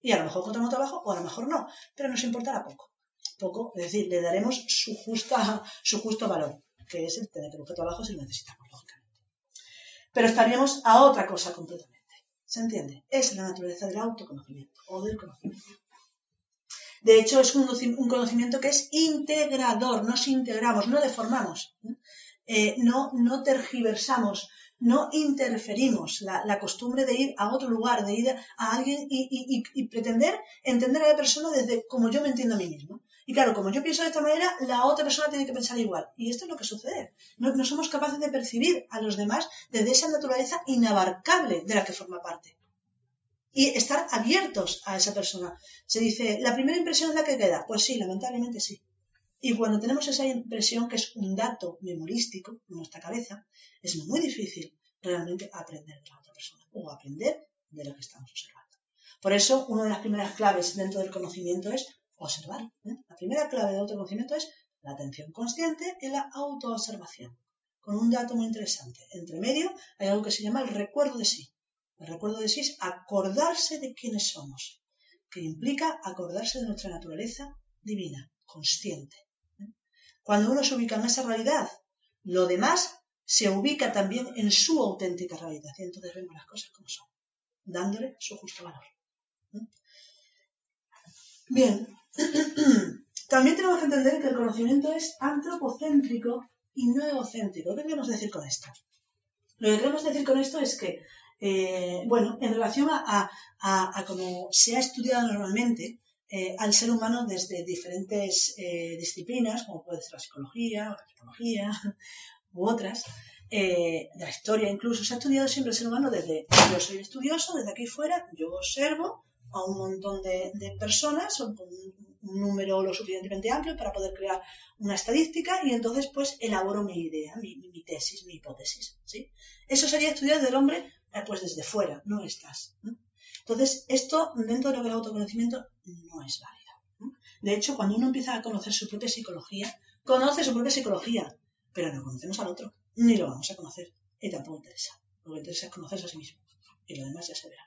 Y a lo mejor encontramos trabajo o a lo mejor no, pero nos importará poco. Poco, es decir, le daremos su, justa, su justo valor, que es el tener que buscar trabajo si lo necesitamos, lógicamente pero estaríamos a otra cosa completamente. ¿Se entiende? Es la naturaleza del autoconocimiento o del conocimiento. De hecho, es un, conocimiento que es integrador, nos integramos, no deformamos, eh, no, no tergiversamos, no interferimos la, la, costumbre de ir a otro lugar, de ir a alguien y, y, y, pretender entender a la persona desde como yo me entiendo a mí mismo. Y claro, como yo pienso de esta manera, la otra persona tiene que pensar igual. Y esto es lo que sucede. No, no somos capaces de percibir a los demás desde esa naturaleza inabarcable de la que forma parte. Y estar abiertos a esa persona. Se dice, ¿la primera impresión es la que queda? Pues sí, lamentablemente sí. Y cuando tenemos esa impresión, que es un dato memorístico en nuestra cabeza, es muy difícil realmente aprender de la otra persona o aprender de lo que estamos observando. Por eso, una de las primeras claves dentro del conocimiento es observar. ¿eh? La primera clave de autoconocimiento es la atención consciente y la autoobservación. Con un dato muy interesante. Entre medio hay algo que se llama el recuerdo de sí. El recuerdo de sí es acordarse de quiénes somos, que implica acordarse de nuestra naturaleza divina, consciente. Cuando uno se ubica en esa realidad, lo demás se ubica también en su auténtica realidad. Y entonces vemos las cosas como son, dándole su justo valor. ¿eh? Bien, También tenemos que entender que el conocimiento es antropocéntrico y no egocéntrico. ¿Qué queremos decir con esto? Lo que queremos decir con esto es que, eh, bueno, en relación a, a, cómo se ha estudiado normalmente eh, al ser humano desde diferentes eh, disciplinas, como puede ser la psicología, la psicología u otras, de la historia incluso, se ha estudiado siempre el ser humano desde yo soy estudioso, desde aquí fuera, yo observo, a un montón de, personas, o un, número lo suficientemente amplio para poder crear una estadística y entonces pues elaboro mi idea, mi, mi, tesis, mi hipótesis. ¿sí? Eso sería estudiar del hombre eh, pues desde fuera, no estás. Entonces, esto dentro de lo que el autoconocimiento no es válido. De hecho, cuando uno empieza a conocer su propia psicología, conoce su propia psicología, pero no conocemos al otro, ni lo vamos a conocer, y tampoco interesa. Lo que interesa es conocerse a sí mismo, y lo demás ya se verá.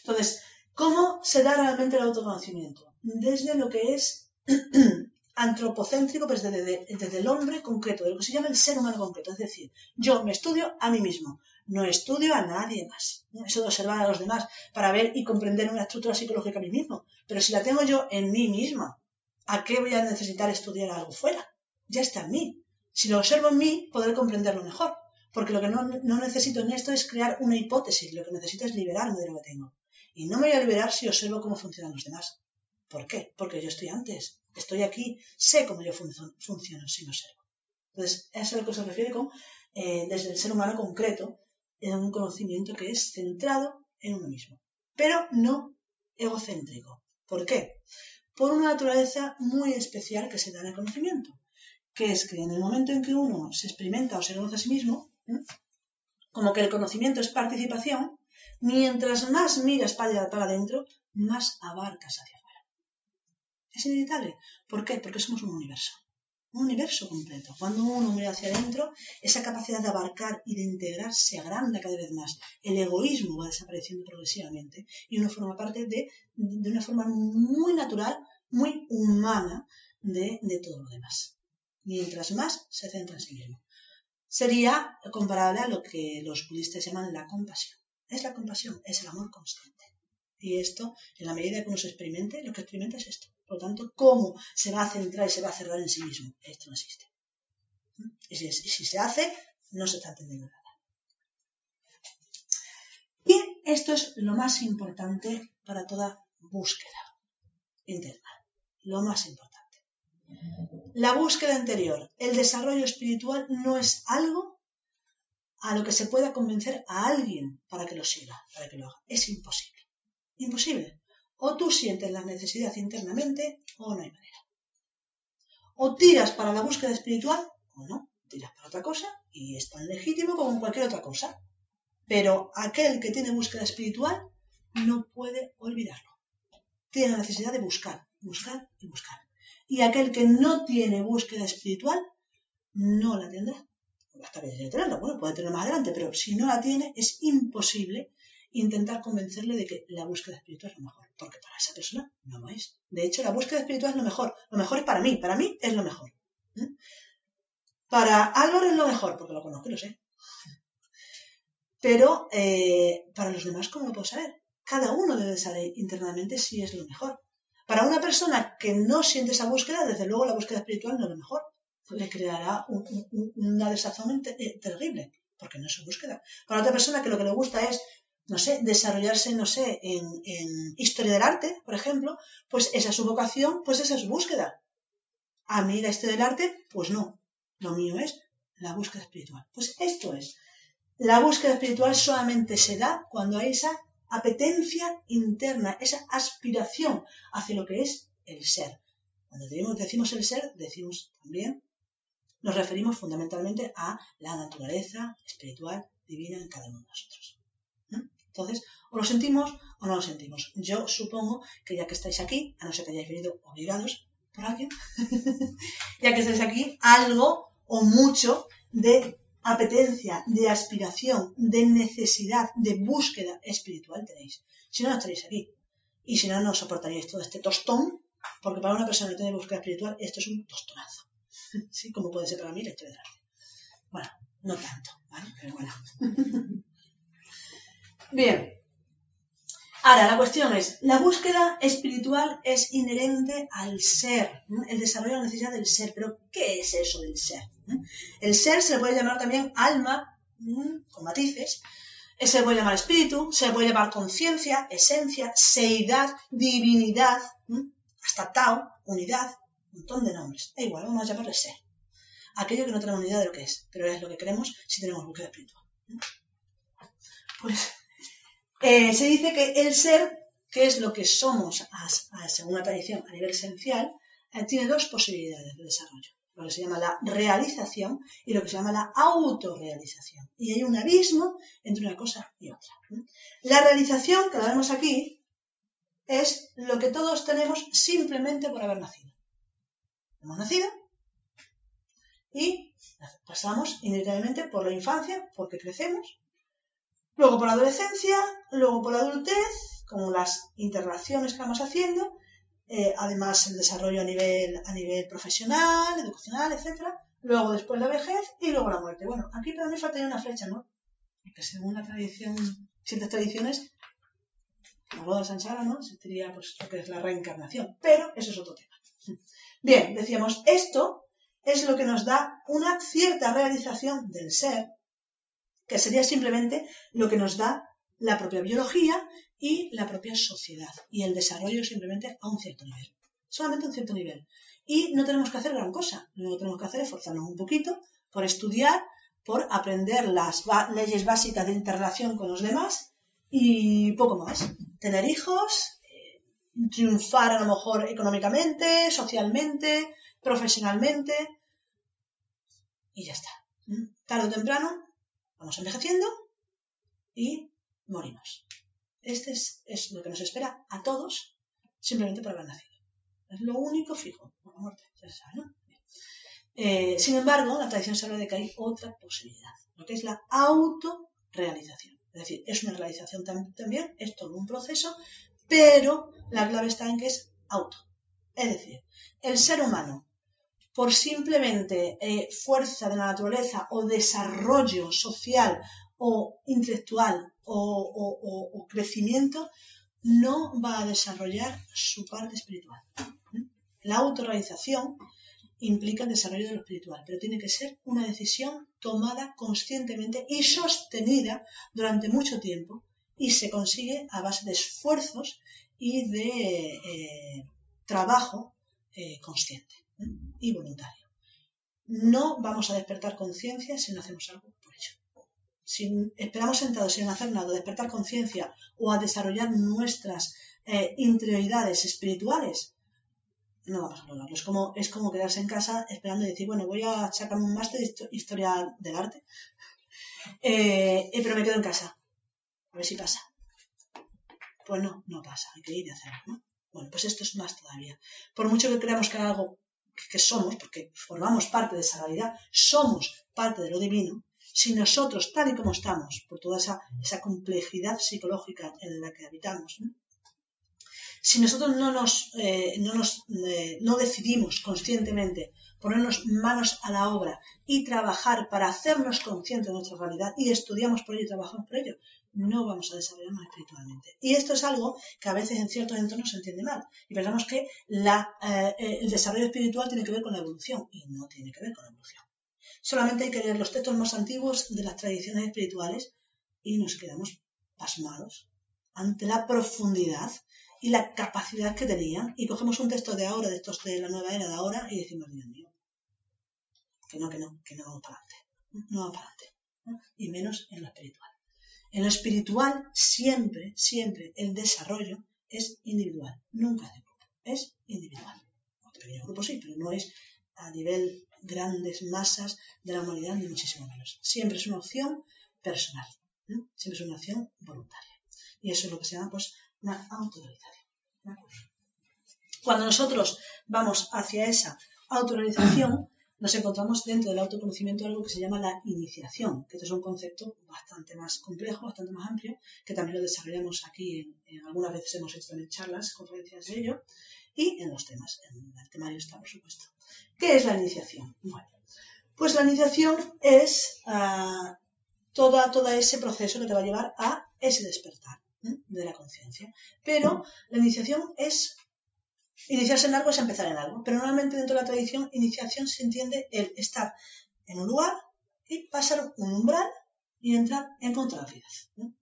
Entonces, ¿cómo se da realmente el autoconocimiento? Desde lo que es antropocéntrico, pues desde, desde, el hombre concreto, de lo que se llama el ser humano concreto. Es decir, yo me estudio a mí mismo, no estudio a nadie más. Eso de observar a los demás para ver y comprender una estructura psicológica a mí mismo. Pero si la tengo yo en mí misma, ¿a qué voy a necesitar estudiar algo fuera? Ya está en mí. Si lo observo en mí, podré comprenderlo mejor. Porque lo que no, necesito en esto es crear una hipótesis, lo que necesito es liberarme de lo que tengo. Y no me voy a liberar si observo cómo funcionan los demás. ¿Por qué? Porque yo estoy antes, estoy aquí, sé cómo yo funciono si no observo. Entonces, eso es a lo que se refiere con, eh, desde el ser humano concreto, en un conocimiento que es centrado en uno mismo, pero no egocéntrico. ¿Por qué? Por una naturaleza muy especial que se da en el conocimiento, que es que en el momento en que uno se experimenta o se conoce a sí mismo, como que el conocimiento es participación, Mientras más miras para, para adentro, más abarcas hacia afuera. Es inevitable. ¿Por qué? Porque somos un universo. Un universo completo. Cuando uno mira hacia adentro, esa capacidad de abarcar y de integrar se agranda cada vez más. El egoísmo va desapareciendo progresivamente y uno forma parte de, de una forma muy natural, muy humana de, de todo lo demás. Mientras más se centra en sí mismo. sería comparable a lo que los budistas llaman la compasión. Es la compasión, es el amor constante. Y esto, en la medida que uno se experimente, lo que experimenta es esto. Por lo tanto, ¿cómo se va a centrar y se va a cerrar en sí mismo? Esto no existe. Y si, si se hace, no se está entendiendo nada. Y esto es lo más importante para toda búsqueda interna. Lo más importante. La búsqueda interior, el desarrollo espiritual no es algo a lo que se pueda convencer a alguien para que lo siga, para que lo haga. Es imposible. Imposible. O tú sientes la necesidad internamente o no hay manera. O tiras para la búsqueda espiritual o no. Tiras para otra cosa y es tan legítimo como cualquier otra cosa. Pero aquel que tiene búsqueda espiritual no puede olvidarlo. Tiene la necesidad de buscar, buscar y buscar. Y aquel que no tiene búsqueda espiritual no la tendrá. Hasta que tenerla, bueno, puede tenerla más adelante, pero si no la tiene, es imposible intentar convencerle de que la búsqueda espiritual es lo mejor, porque para esa persona no lo es. De hecho, la búsqueda espiritual es lo mejor. Lo mejor es para mí, para mí es lo mejor. ¿eh? Para Álvaro es lo mejor, porque lo conozco, lo sé. Pero eh, para los demás, ¿cómo lo puedo saber? Cada uno debe saber internamente si es lo mejor. Para una persona que no siente esa búsqueda, desde luego la búsqueda espiritual no es lo mejor. Le creará una desazón terrible, porque no es su búsqueda. Para otra persona que lo que le gusta es no sé, desarrollarse, no sé, en, historia del arte, por ejemplo, pues esa es su vocación, pues esa es su búsqueda. A mí la historia del arte, pues no. Lo mío es la búsqueda espiritual. Pues esto es. La búsqueda espiritual solamente se da cuando hay esa apetencia interna, esa aspiración hacia lo que es el ser. Cuando decimos el ser, decimos también, nos referimos fundamentalmente a la naturaleza espiritual divina en cada uno de nosotros. Entonces, o lo sentimos o no lo sentimos. Yo supongo que ya que estáis aquí, a no ser que hayáis venido obligados por alguien, ya que estáis aquí, algo o mucho de apetencia, de aspiración, de necesidad, de búsqueda espiritual tenéis. Si no, no estaréis aquí. Y si no, no soportaríais todo este tostón, porque para una persona que tiene búsqueda espiritual, esto es un tostonazo. ¿Sí? Como puede ser para mí la historia arte. Bueno, no tanto, ¿vale? Pero bueno. Bien. Ahora, la cuestión es, la búsqueda espiritual es inherente al ser, el desarrollo de la necesidad del ser. Pero, ¿qué es eso del ser? El ser se le puede llamar también alma, con matices, se le puede llamar espíritu, se le puede llamar conciencia, esencia, seidad, divinidad, hasta Tao, unidad, un montón de nombres. Da igual, vamos a llamarle ser. Aquello que no tenemos ni idea de lo que es, pero es lo que queremos si tenemos búsqueda espiritual. Pues eh, se dice que el ser, que es lo que somos según la tradición a nivel esencial, eh, tiene dos posibilidades de desarrollo. Lo que se llama la realización y lo que se llama la autorrealización. Y hay un abismo entre una cosa y otra. La realización, que la vemos aquí, es lo que todos tenemos simplemente por haber nacido. Hemos nacido y pasamos inevitablemente por la infancia, porque crecemos, Luego por la adolescencia, luego por la adultez, con las interrelaciones que vamos haciendo, eh, además el desarrollo a nivel, a nivel profesional, educacional, etc. Luego después la vejez y luego la muerte. Bueno, aquí para mí faltaría una flecha, ¿no? Porque según la tradición, ciertas tradiciones, la boda Sansara, ¿no? Sería pues lo que es la reencarnación. Pero eso es otro tema. Bien, decíamos, esto es lo que nos da una cierta realización del ser que sería simplemente lo que nos da la propia biología y la propia sociedad y el desarrollo simplemente a un cierto nivel, solamente a un cierto nivel. Y no tenemos que hacer gran cosa, lo que tenemos que hacer es esforzarnos un poquito por estudiar, por aprender las leyes básicas de interrelación con los demás y poco más. Tener hijos, eh, triunfar a lo mejor económicamente, socialmente, profesionalmente y ya está. Tarde o temprano Vamos envejeciendo y morimos. Este es, lo que nos espera a todos simplemente por haber nacido. Es lo único fijo, la muerte, eh, sin embargo, la tradición se habla de que hay otra posibilidad, lo que es la autorrealización. Es decir, es una realización también, es todo un proceso, pero la clave está en que es auto. Es decir, el ser humano por simplemente eh, fuerza de la naturaleza o desarrollo social o intelectual o, crecimiento, no va a desarrollar su parte espiritual. ¿Mm? La autorrealización implica el desarrollo de lo espiritual, pero tiene que ser una decisión tomada conscientemente y sostenida durante mucho tiempo y se consigue a base de esfuerzos y de eh, trabajo eh, consciente. Y voluntario. No vamos a despertar conciencia si no hacemos algo por ello. Si esperamos sentados sin hacer nada, despertar conciencia o a desarrollar nuestras eh, interioridades espirituales, no vamos a lograrlo. Es como, es como quedarse en casa esperando y decir, bueno, voy a sacarme un máster de histo- historia del arte, eh, pero me quedo en casa. A ver si pasa. Pues no, no pasa, hay que ir y hacerlo, ¿no? Bueno, pues esto es más todavía. Por mucho que creamos que algo que- somos, porque formamos parte de esa realidad, somos parte de lo divino, si nosotros, tal y como estamos, por toda esa, esa complejidad psicológica en la que habitamos, si nosotros no nos, eh, no, nos eh, no decidimos conscientemente ponernos manos a la obra y trabajar para hacernos conscientes de nuestra realidad y estudiamos por ello y trabajamos por ello, no vamos a desarrollarnos espiritualmente. Y esto es algo que a veces en ciertos entornos se entiende mal. Y pensamos que eh, el desarrollo espiritual tiene que ver con la evolución y no tiene que ver con la evolución. Solamente hay que leer los textos más antiguos de las tradiciones espirituales y nos quedamos pasmados ante la profundidad y la capacidad que tenían. Y cogemos un texto de ahora, de estos de la nueva era de ahora, y decimos, Dios mío, que no, que no, que no vamos para adelante. No vamos para adelante. Y menos en lo espiritual. En lo espiritual, siempre, siempre el desarrollo es individual, nunca de grupo, es individual. O pequeño grupo sí, pero no es a nivel grandes masas de la humanidad, ni muchísimo menos. Siempre es una opción personal, ¿no? siempre es una opción voluntaria. Y eso es lo que se llama pues, una autorrealización. Cuando nosotros vamos hacia esa autorrealización, nos encontramos dentro del autoconocimiento algo que se llama la iniciación, que es un concepto bastante más complejo, bastante más amplio, que también lo desarrollamos aquí, en, algunas veces hemos hecho también charlas, conferencias de ello, y en los temas, en el temario está, por supuesto. ¿Qué es la iniciación? Bueno, pues la iniciación es ah, toda, todo ese proceso que te va a llevar a ese despertar ¿eh? de la conciencia. Pero la iniciación es Iniciarse en algo es empezar en algo, pero normalmente dentro de la tradición, iniciación se entiende el estar en un lugar y pasar un umbral y entrar en contrariedad. ¿no?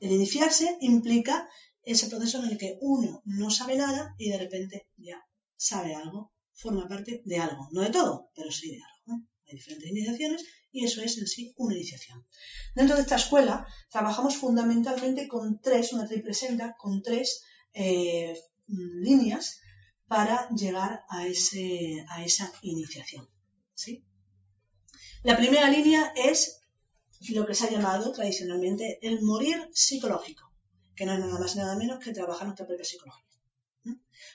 El iniciarse implica ese proceso en el que uno no sabe nada y de repente ya sabe algo, forma parte de algo, no de todo, pero sí de algo. Hay diferentes iniciaciones y eso es en sí una iniciación. Dentro de esta escuela trabajamos fundamentalmente con tres, una triple senda, con tres eh, líneas para llegar a, ese, a esa iniciación. ¿sí? La primera línea es lo que se ha llamado tradicionalmente el morir psicológico, que no es nada más y nada menos que trabajar nuestra propia psicología.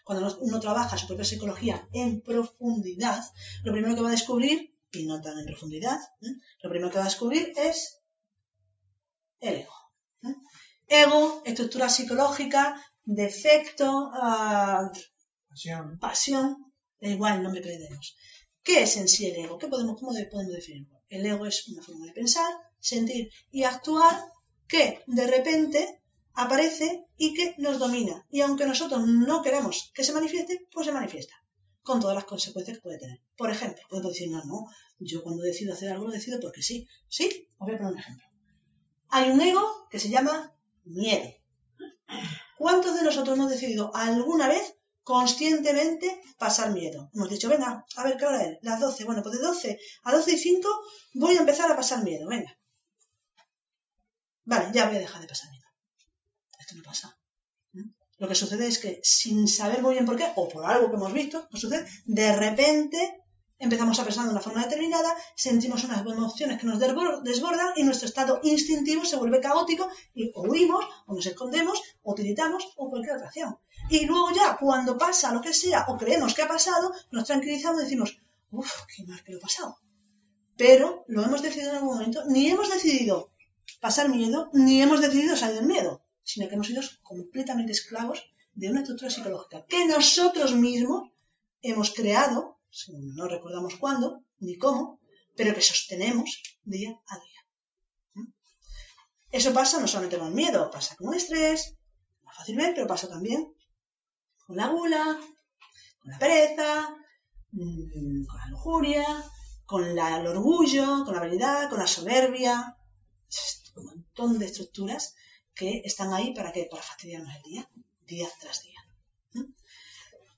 Cuando uno trabaja su propia psicología en profundidad, lo primero que va a descubrir, y no tan en profundidad, ¿eh? lo primero que va a descubrir es el ego. ¿eh? Ego, estructura psicológica, defecto, uh, Pasión. pasión, da igual el nombre que le demos. ¿Qué es en sí el ego? ¿Qué podemos, ¿Cómo podemos definirlo? El ego es una forma de pensar, sentir y actuar que de repente aparece y que nos domina. Y aunque nosotros no queremos que se manifieste, pues se manifiesta, con todas las consecuencias que puede tener. Por ejemplo, podemos decir, no, no, yo cuando decido hacer algo lo decido porque sí. ¿Sí? Os voy a poner un ejemplo. Hay un ego que se llama miedo. ¿Cuántos de nosotros hemos decidido alguna vez conscientemente pasar miedo? Hemos dicho, venga, a ver qué hora es, las 12. Bueno, pues de 12 a 12 y 5 voy a empezar a pasar miedo, venga. Vale, ya voy a dejar de pasar miedo. Esto no pasa. Lo que sucede es que sin saber muy bien por qué, o por algo que hemos visto, nos sucede, de repente empezamos a pensar de una forma determinada, sentimos unas emociones que nos desbordan y nuestro estado instintivo se vuelve caótico y o huimos, o nos escondemos, o tiritamos, o cualquier otra acción. Y luego ya, cuando pasa lo que sea, o creemos que ha pasado, nos tranquilizamos y decimos, uff, qué mal que lo he pasado. Pero lo hemos decidido en algún momento, ni hemos decidido pasar miedo, ni hemos decidido salir del miedo, sino que hemos sido completamente esclavos de una estructura psicológica que nosotros mismos hemos creado no recordamos cuándo ni cómo, pero que sostenemos día a día. ¿Mm? Eso pasa no solamente con el miedo, pasa con el estrés, más fácilmente, pero pasa también con la gula, con la pereza, mm, con la lujuria, con el orgullo, con la vanidad, con la soberbia, un montón de estructuras que están ahí para que para fastidiarnos el día, día tras día.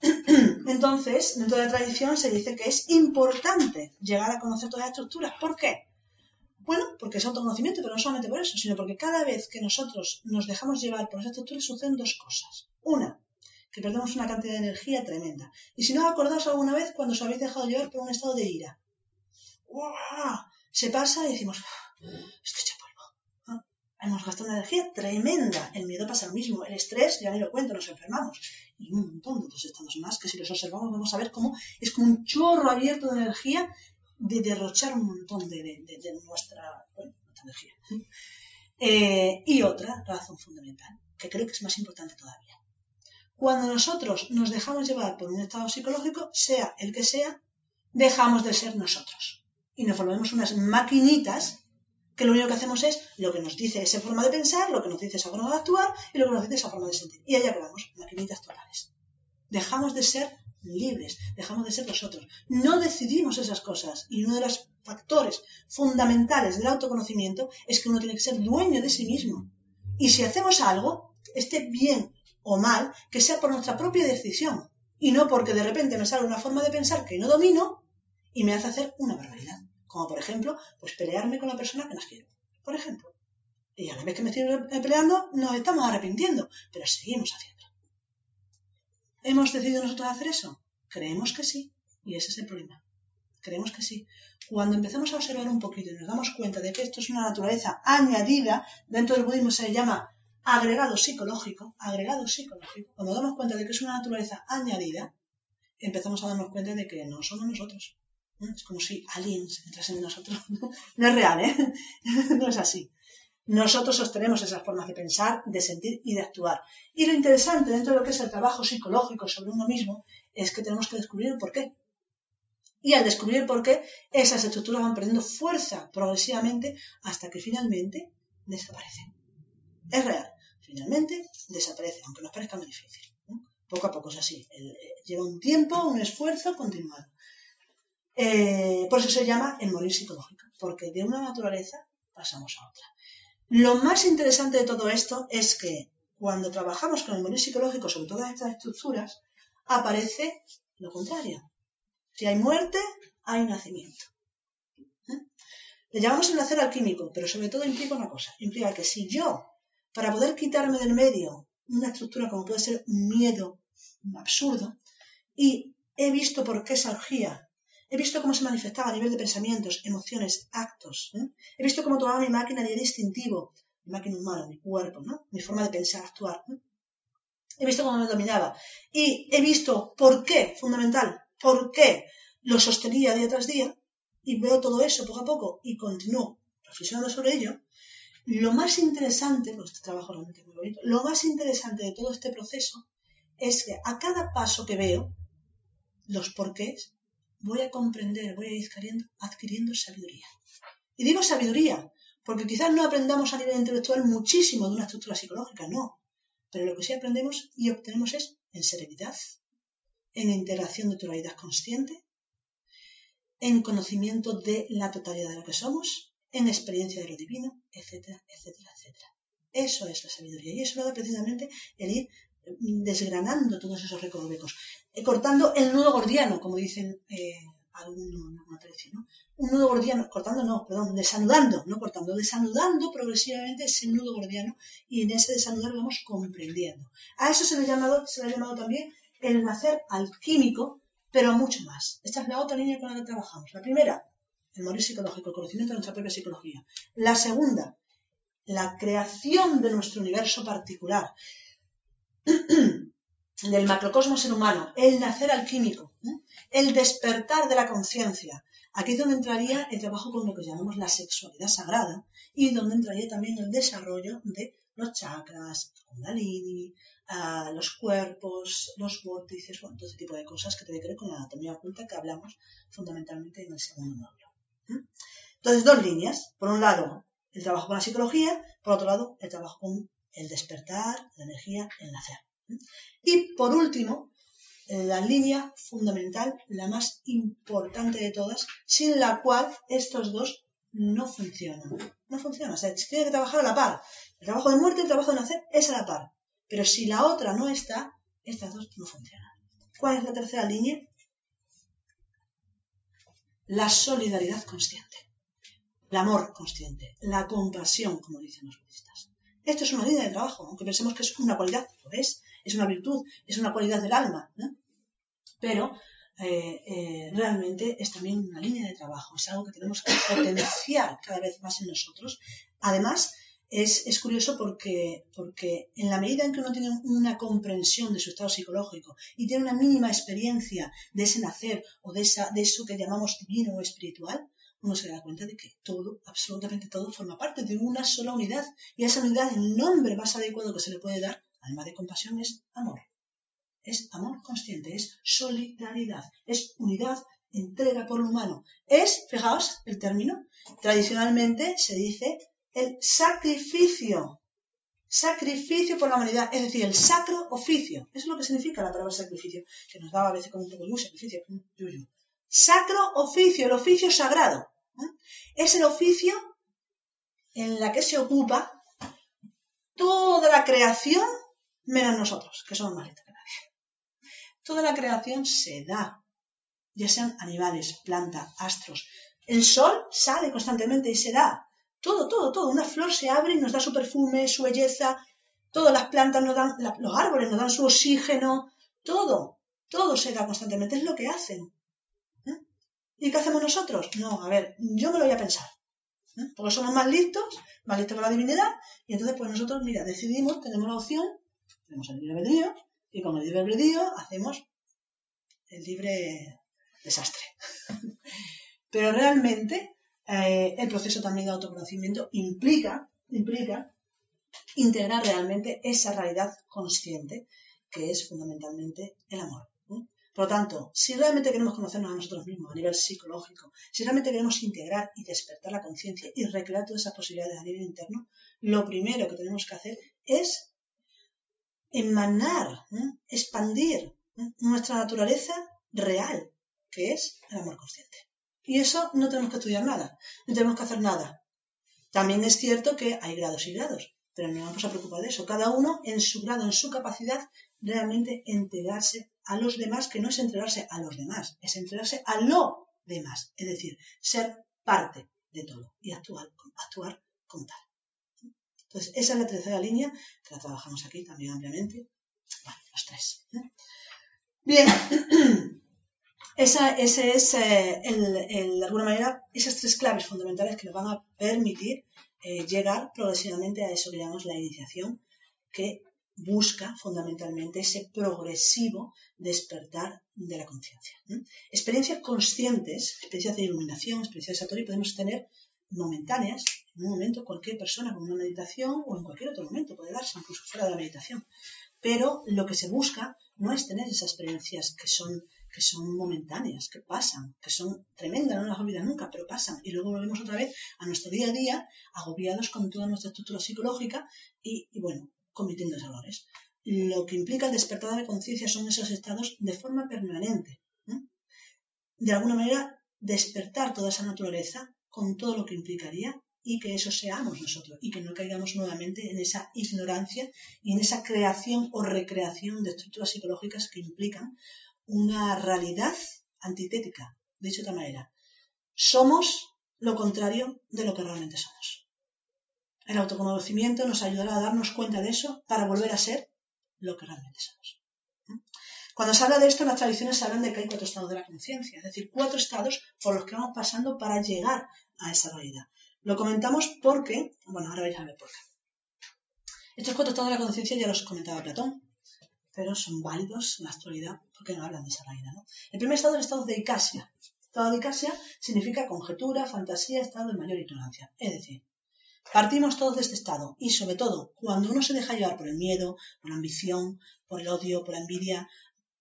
Entonces, dentro de la tradición se dice que es importante llegar a conocer todas las estructuras. ¿Por qué? Bueno, porque es autoconocimiento, pero no solamente por eso, sino porque cada vez que nosotros nos dejamos llevar por esas estructuras suceden dos cosas. Una, que perdemos una cantidad de energía tremenda. Y si no os acordáis alguna vez cuando os habéis dejado llevar por un estado de ira. Se pasa y decimos, estoy hecho polvo. Hemos gastado una energía tremenda. El miedo pasa lo mismo. El estrés, ya ni lo cuento, nos enfermamos. Y un montón de otros estados más que si los observamos vamos a ver cómo es como un chorro abierto de energía de derrochar un montón de, nuestra, energía. Eh, y otra razón fundamental, que creo que es más importante todavía. Cuando nosotros nos dejamos llevar por un estado psicológico, sea el que sea, dejamos de ser nosotros. Y nos volvemos unas maquinitas que lo único que hacemos es lo que nos dice esa forma de pensar, lo que nos dice esa forma de actuar y lo que nos dice esa forma de sentir. Y allá quedamos, maquinitas totales. Dejamos de ser libres, dejamos de ser nosotros. No decidimos esas cosas. Y uno de los factores fundamentales del autoconocimiento es que uno tiene que ser dueño de sí mismo. Y si hacemos algo, esté bien o mal, que sea por nuestra propia decisión y no porque de repente me sale una forma de pensar que no domino y me hace hacer una barbaridad. Como por ejemplo, pues pelearme con la persona que nos quiero. Por ejemplo. Y a la vez que me estoy peleando, nos estamos arrepintiendo, pero seguimos haciendo. ¿Hemos decidido nosotros hacer eso? Creemos que sí, y ese es el problema. Creemos que sí. Cuando empezamos a observar un poquito y nos damos cuenta de que esto es una naturaleza añadida, dentro del budismo se llama agregado psicológico, agregado psicológico, cuando damos cuenta de que es una naturaleza añadida, empezamos a darnos cuenta de que no somos nosotros. Es como si aliens entrasen en nosotros. No es real, ¿eh? No es así. Nosotros sostenemos esas formas de pensar, de sentir y de actuar. Y lo interesante dentro de lo que es el trabajo psicológico sobre uno mismo es que tenemos que descubrir el por qué. Y al descubrir el por qué, esas estructuras van perdiendo fuerza progresivamente hasta que finalmente desaparecen. Es real finalmente desaparece, aunque nos parezca muy difícil. Poco a poco es así. Eh, lleva un tiempo, un esfuerzo continuado. Eh, por eso se llama el morir psicológico, porque de una naturaleza pasamos a otra. Lo más interesante de todo esto es que cuando trabajamos con el morir psicológico sobre todas estas estructuras, aparece lo contrario. Si hay muerte, hay nacimiento. ¿Eh? Le llamamos el nacer alquímico, pero sobre todo implica una cosa. Implica que si yo para poder quitarme del medio una estructura como puede ser un miedo absurdo y he visto por qué surgía, he visto cómo se manifestaba a nivel de pensamientos, emociones, actos, ¿eh? he visto cómo tomaba mi máquina nivel instintivo, mi máquina humana, mi cuerpo, ¿no? mi forma de pensar, actuar. He visto cómo me dominaba y he visto por qué, fundamental, por qué lo sostenía día tras día y veo todo eso poco a poco y continúo reflexionando sobre ello lo más interesante, este trabajo realmente muy bonito, lo más interesante de todo este proceso es que a cada paso que veo, los porqués, voy a comprender, voy a ir adquiriendo, sabiduría. Y digo sabiduría, porque quizás no aprendamos a nivel intelectual muchísimo de una estructura psicológica, no. Pero lo que sí aprendemos y obtenemos es en serenidad, en integración de totalidad consciente, en conocimiento de la totalidad de lo que somos en experiencia de lo divino, etcétera, etcétera, etcétera. Eso es la sabiduría y eso lo da precisamente el ir desgranando todos esos recovecos, eh, cortando el nudo gordiano, como dicen eh, tradición, ¿no? Un nudo gordiano, cortando no, perdón, desanudando, no cortando, desanudando progresivamente ese nudo gordiano y en ese desanudar vamos comprendiendo. A eso se le, ha llamado, se le ha llamado también el nacer alquímico, pero mucho más. Esta es la otra línea con la que trabajamos. La primera, el morir psicológico, el conocimiento de nuestra propia psicología. La segunda, la creación de nuestro universo particular, del macrocosmos ser humano, el nacer alquímico, ¿eh? el despertar de la conciencia. Aquí es donde entraría el trabajo con lo que llamamos la sexualidad sagrada y donde entraría también el desarrollo de los chakras, kundalini, ah, los cuerpos, los vórtices, bueno, todo ese tipo de cosas que tiene que ver con la anatomía oculta que hablamos fundamentalmente en el segundo módulo. ¿Mm? Entonces, dos líneas. Por un lado, el trabajo con la psicología, por otro lado, el trabajo con el despertar, la energía, el nacer. ¿Mm? Y por último, la línea fundamental, la más importante de todas, sin la cual estos dos no funcionan. No funcionan. O sea, se tiene que trabajar a la par. El trabajo de muerte y el trabajo de nacer es a la par. Pero si la otra no está, estas dos no funcionan. ¿Cuál es la tercera línea? La solidaridad consciente. El amor consciente. La compasión, como dicen los budistas. Esto es una línea de trabajo, aunque pensemos que es una cualidad, lo es, es una virtud, es una cualidad del alma. Pero eh, eh, realmente es también una línea de trabajo, es algo que tenemos que potenciar cada vez más en nosotros. Además, es, curioso porque, porque en la medida en que uno tiene una comprensión de su estado psicológico y tiene una mínima experiencia de ese nacer o de, esa, de eso que llamamos divino o espiritual, uno se da cuenta de que todo, absolutamente todo, forma parte de una sola unidad. Y esa unidad, el nombre más adecuado que se le puede dar, además de compasión, es amor es amor consciente, es solidaridad, es unidad, entrega por lo humano. Es, fijaos el término, tradicionalmente se dice el sacrificio. Sacrificio por la humanidad, es decir, el sacro oficio. Eso es lo que significa la palabra sacrificio, que nos daba a veces como un poco de sacrificio, Sacro oficio, el oficio sagrado. ¿eh? Es el oficio en la que se ocupa toda la creación menos nosotros, que somos más Toda la creación se da, ya sean animales, plantas, astros. El sol sale constantemente y se da. Todo, todo, todo. Una flor se abre y nos da su perfume, su belleza. Todas las plantas nos dan, los árboles nos dan su oxígeno. Todo, todo se da constantemente. Es lo que hacen. ¿Y qué hacemos nosotros? No, a ver, yo me lo voy a pensar. ¿eh? Porque somos más listos, más listos que la divinidad. Y entonces, pues nosotros, mira, decidimos, tenemos la opción, tenemos el libre albedrío, y con el libre albedrío hacemos el libre desastre. Pero realmente eh, el proceso también de autoconocimiento implica, implica integrar realmente esa realidad consciente que es fundamentalmente el amor. Por lo tanto, si realmente queremos conocernos a nosotros mismos a nivel psicológico, si realmente queremos integrar y despertar la conciencia y recrear todas esas posibilidades a nivel interno, lo primero que tenemos que hacer es emanar, expandir nuestra naturaleza real, que es el amor consciente. Y eso no tenemos que estudiar nada, no tenemos que hacer nada. También es cierto que hay grados y grados, pero no vamos a preocupar de eso. Cada uno en su grado, en su capacidad, realmente entregarse a los demás, que no es entregarse a los demás, es entregarse a lo demás, es decir, ser parte de todo y actuar, actuar como tal. Entonces, esa es la tercera línea, que la trabajamos aquí también ampliamente. Bueno, los tres. ¿eh? Bien, esa, ese es, eh, de alguna manera, esas tres claves fundamentales que nos van a permitir eh, llegar progresivamente a eso que llamamos la iniciación, que busca fundamentalmente ese progresivo despertar de la conciencia. Experiencias conscientes, experiencias de iluminación, experiencias de Satori, podemos tener momentáneas, en un momento cualquier persona con una meditación o en cualquier otro momento puede darse, incluso fuera de la meditación. Pero lo que se busca no es tener esas experiencias que son, que son momentáneas, que pasan, que son tremendas, no las olvidas nunca, pero pasan. Y luego volvemos otra vez a nuestro día a día, agobiados con toda nuestra estructura psicológica y, bueno, cometiendo errores. Lo que implica el despertar de conciencia son esos estados de forma permanente. De alguna manera, despertar toda esa naturaleza con todo lo que implicaría y que eso seamos nosotros y que no caigamos nuevamente en esa ignorancia y en esa creación o recreación de estructuras psicológicas que implican una realidad antitética. De otra manera, somos lo contrario de lo que realmente somos. El autoconocimiento nos ayudará a darnos cuenta de eso para volver a ser lo que realmente somos. Cuando se habla de esto, las tradiciones hablan de que hay cuatro estados de la conciencia, es decir, cuatro estados por los que vamos pasando para llegar a esa realidad. Lo comentamos porque, bueno, ahora vais a ver por qué. Estos cuatro estados de la conciencia ya los comentaba Platón, pero son válidos en la actualidad porque no hablan de esa realidad. El primer estado es el estado de Icasia. El estado de Icasia significa conjetura, fantasía, estado de mayor ignorancia. Es decir, Partimos todos de este estado y sobre todo cuando uno se deja llevar por el miedo, por la ambición, por el odio, por la envidia,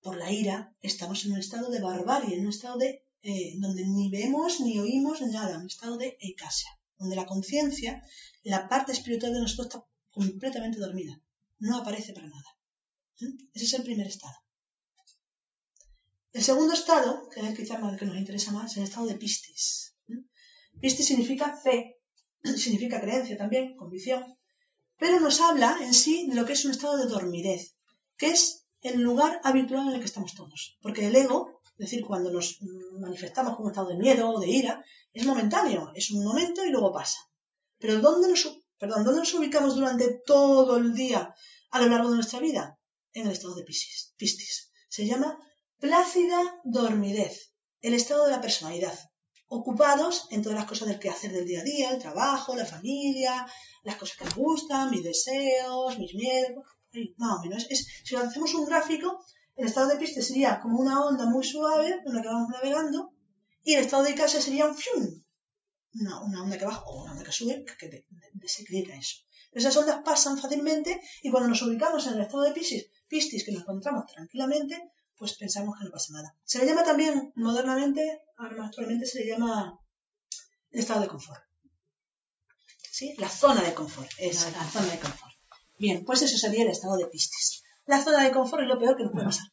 por la ira, estamos en un estado de barbarie, en un estado de eh, donde ni vemos ni oímos nada, un estado de ecasia, donde la conciencia, la parte espiritual de nosotros está completamente dormida, no aparece para nada. ¿Mm? Ese es el primer estado. El segundo estado, que es el que nos interesa más, es el estado de pistis. ¿Mm? Pistis significa fe, significa creencia también, convicción, pero nos habla en sí de lo que es un estado de dormidez, que es el lugar habitual en el que estamos todos. Porque el ego, es decir, cuando nos manifestamos con un estado de miedo o de ira, es momentáneo, es un momento y luego pasa. Pero ¿dónde nos, perdón, ¿dónde nos ubicamos durante todo el día a lo largo de nuestra vida? En el estado de pistis. pistis. Se llama plácida dormidez, el estado de la personalidad ocupados en todas las cosas del quehacer del día a día, el trabajo, la familia, las cosas que nos gustan, mis deseos, mis miedos, más menos. Es, si lo hacemos un gráfico, el estado de piste sería como una onda muy suave en la que vamos navegando y el estado de casa sería un fium, una, onda que baja o una onda que sube que, desequilibra eso. Esas ondas pasan fácilmente y cuando nos ubicamos en el estado de Piscis, Piscis que nos encontramos tranquilamente, pues pensamos que no pasa nada. Se le llama también modernamente, actualmente se le llama el estado de confort. ¿Sí? La zona de confort, es la zona de confort. Bien, pues eso sería el estado de Piscis. La zona de confort es lo peor que nos puede pasar.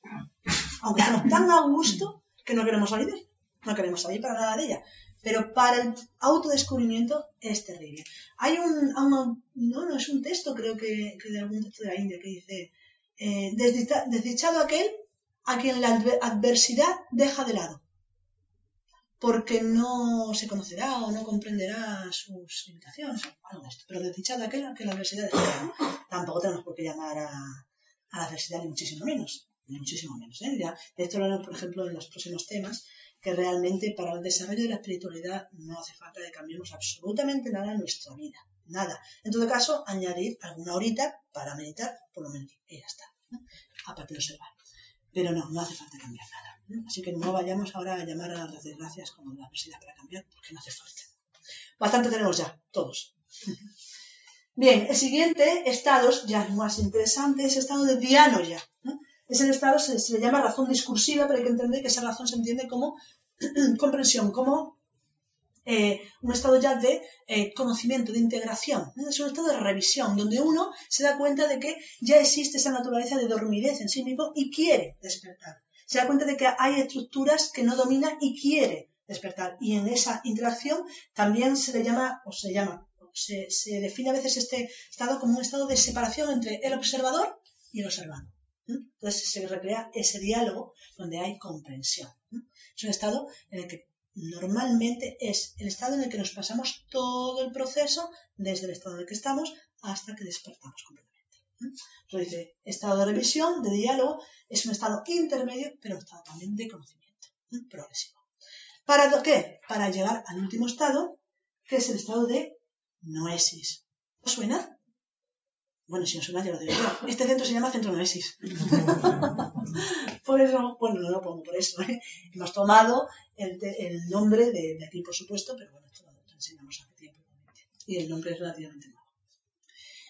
Aunque estamos tan a gusto que no queremos salir de ella. No queremos salir para nada de ella. Pero para el autodescubrimiento es terrible. Hay un, no, no, es un texto, creo que, de algún texto de la India, que dice, eh, desdichado aquel a quien la adversidad deja de lado, porque no se conocerá o no comprenderá sus limitaciones esto. Pero desdichado aquel a la adversidad deja de lado. Tampoco tenemos por qué llamar a, la adversidad ni muchísimo menos. Ni muchísimo menos. ¿eh? Ya, de esto lo haremos, por ejemplo, en los próximos temas, que realmente para el desarrollo de la espiritualidad no hace falta que cambiemos absolutamente nada en nuestra vida. Nada. En todo caso, añadir alguna horita para meditar, por lo menos. Y ya está. ¿no? A partir de observar. Pero no, no hace falta cambiar nada. Así que no vayamos ahora a llamar a las desgracias como la adversidad para cambiar, porque no hace falta. Bastante tenemos ya, todos. Bien, el siguiente estado, ya más interesante, es el estado de diano ya. Es el estado, se, se, le llama razón discursiva, pero hay que entender que esa razón se entiende como comprensión, como eh, un estado ya de eh, conocimiento, de integración, es un estado de revisión, donde uno se da cuenta de que ya existe esa naturaleza de dormidez en sí mismo y quiere despertar. Se da cuenta de que hay estructuras que no domina y quiere despertar. Y en esa interacción también se le llama, o se llama, se, se define a veces este estado como un estado de separación entre el observador y el observado. Entonces se recrea ese diálogo donde hay comprensión. Es un estado en el que normalmente es el estado en el que nos pasamos todo el proceso desde el estado en el que estamos hasta que despertamos completamente. Entonces dice, estado de revisión, de diálogo, es un estado intermedio, pero estado también de conocimiento progresivo. ¿Para qué? Para llegar al último estado, que es el estado de noesis. ¿Os suena? Bueno, si no suena, ya lo digo yo. Este centro se llama Centro Noesis. por eso, bueno, no lo pongo por eso. ¿eh? Hemos tomado el, nombre de, aquí, por supuesto, pero bueno, esto lo, enseñamos hace tiempo. Y el nombre es relativamente nuevo.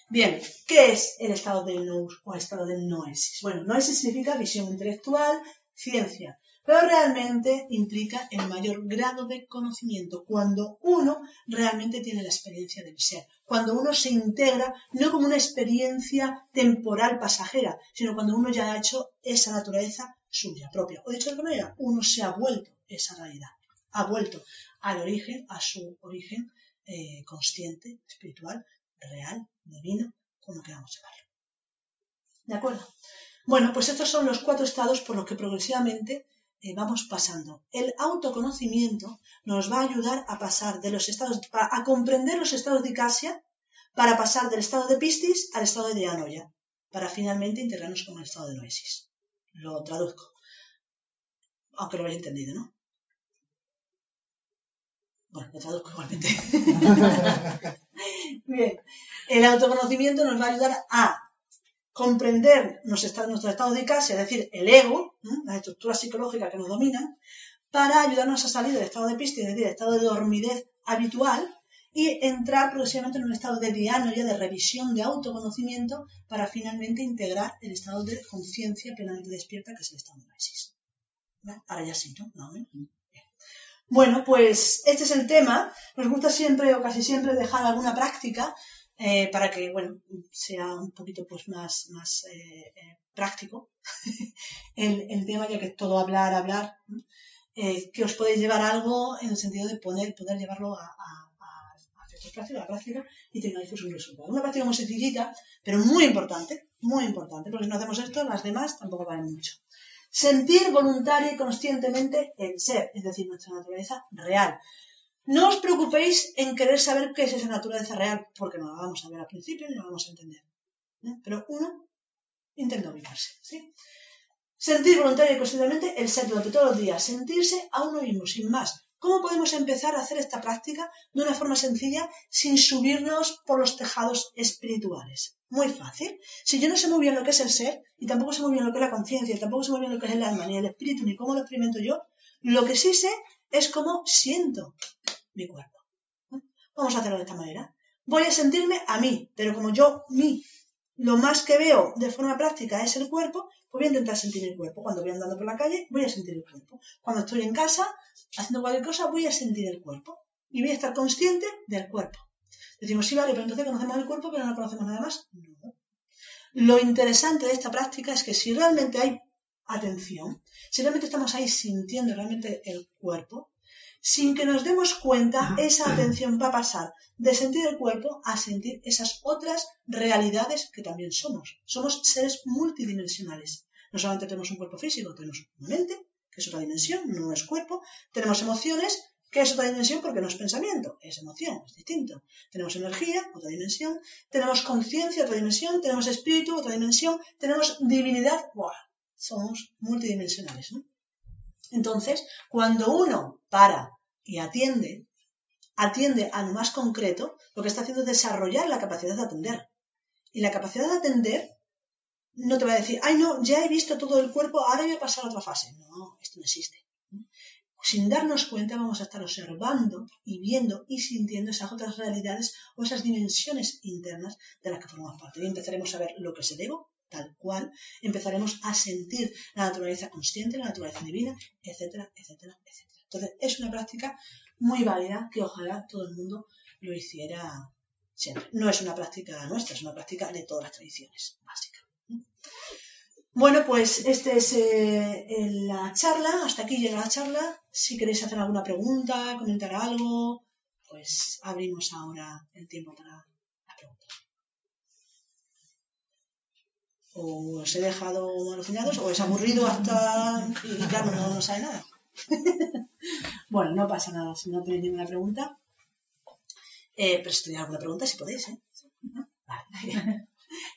Bien, ¿qué es el estado de nous o estado de noesis? Bueno, noesis significa visión intelectual, ciencia pero realmente implica el mayor grado de conocimiento, cuando uno realmente tiene la experiencia del ser, cuando uno se integra no como una experiencia temporal pasajera, sino cuando uno ya ha hecho esa naturaleza suya propia. O dicho de otra manera, uno se ha vuelto esa realidad, ha vuelto al origen, a su origen eh, consciente, espiritual, real, divino, como queramos llamarlo. ¿De acuerdo? Bueno, pues estos son los cuatro estados por los que progresivamente eh, vamos pasando. El autoconocimiento nos va a ayudar a pasar de los estados, a comprender los estados de Icasia, para pasar del estado de Pistis al estado de Dianoia, para finalmente integrarnos con el estado de Noesis. Lo traduzco. Aunque lo habéis entendido, ¿no? Bueno, lo traduzco igualmente. Bien. El autoconocimiento nos va a ayudar a comprender nuestro estado de casa, es decir, el ego, las estructuras psicológicas que nos dominan, para ayudarnos a salir del estado de piste, es decir, del estado de dormidez habitual, y entrar progresivamente en un estado de diánoya, de revisión, de autoconocimiento, para finalmente integrar el estado de conciencia plenamente despierta, que es el estado de Gnosis. ¿Vale? Ahora ya sí, ¿no? ¿No? Bien. Bueno, pues este es el tema. Nos gusta siempre o casi siempre dejar alguna práctica eh, para que, bueno, sea un poquito pues más, más eh, eh, práctico el, el tema, ya que todo hablar, hablar, ¿no? eh, que os podéis llevar algo en el sentido de poder, poder llevarlo a, a, la práctica, y tengáis un resultado. Una práctica muy sencillita, pero muy importante, muy importante, porque si no hacemos esto, las demás tampoco valen mucho. Sentir voluntaria y conscientemente el ser, es decir, nuestra naturaleza real. No os preocupéis en querer saber qué es esa naturaleza real, porque no la vamos a ver al principio ni la vamos a entender. ¿eh? Pero uno intenta ubicarse. Sentir voluntaria y conscientemente el ser durante todos los días, sentirse a uno mismo, sin más. ¿Cómo podemos empezar a hacer esta práctica de una forma sencilla sin subirnos por los tejados espirituales? Muy fácil. Si yo no sé muy bien lo que es el ser, y tampoco sé muy bien lo que es la conciencia, tampoco sé muy bien lo que es el alma, ni el espíritu, ni cómo lo experimento yo, lo que sí sé es cómo siento mi cuerpo. Vamos a hacerlo de esta manera. Voy a sentirme a mí, pero como yo, mí, lo más que veo de forma práctica es el cuerpo, voy a intentar sentir el cuerpo. Cuando voy andando por la calle, voy a sentir el cuerpo. Cuando estoy en casa, haciendo cualquier cosa, voy a sentir el cuerpo. Y voy a estar consciente del cuerpo. Decimos, sí, vale, pero entonces conocemos el cuerpo, pero no conocemos nada más. No. Lo interesante de esta práctica es que si realmente hay atención, si realmente estamos ahí sintiendo realmente el cuerpo, sin que nos demos cuenta, esa atención va a pasar de sentir el cuerpo a sentir esas otras realidades que también somos. Somos seres multidimensionales. No solamente tenemos un cuerpo físico, tenemos una mente, que es otra dimensión, no es cuerpo, tenemos emociones, que es otra dimensión porque no es pensamiento, es emoción, es distinto. Tenemos energía, otra dimensión, tenemos conciencia, otra dimensión, tenemos espíritu, otra dimensión, tenemos divinidad, ¡buah! somos multidimensionales. ¿no? Entonces, cuando uno para y atiende, atiende a lo más concreto, lo que está haciendo es desarrollar la capacidad de atender. Y la capacidad de atender no te va a decir, ay no, ya he visto todo el cuerpo, ahora voy a pasar a otra fase. No, esto no existe. Sin darnos cuenta vamos a estar observando y viendo y sintiendo esas otras realidades o esas dimensiones internas de las que formamos parte. Y empezaremos a ver lo que es el ego, tal cual, empezaremos a sentir la naturaleza consciente, la naturaleza divina, etcétera, etcétera, etcétera. Entonces, es una práctica muy válida que ojalá todo el mundo lo hiciera siempre. No es una práctica nuestra, es una práctica de todas las tradiciones básicas. Bueno, pues esta es eh, la charla, hasta aquí llega la charla. Si queréis hacer alguna pregunta, comentar algo, pues abrimos ahora el tiempo para la pregunta. O os he dejado alucinados, o es aburrido hasta y claro, no, no sabe nada. bueno, no pasa nada si no tenéis ninguna pregunta. Eh, pero si tenéis alguna pregunta, si podéis, ¿eh?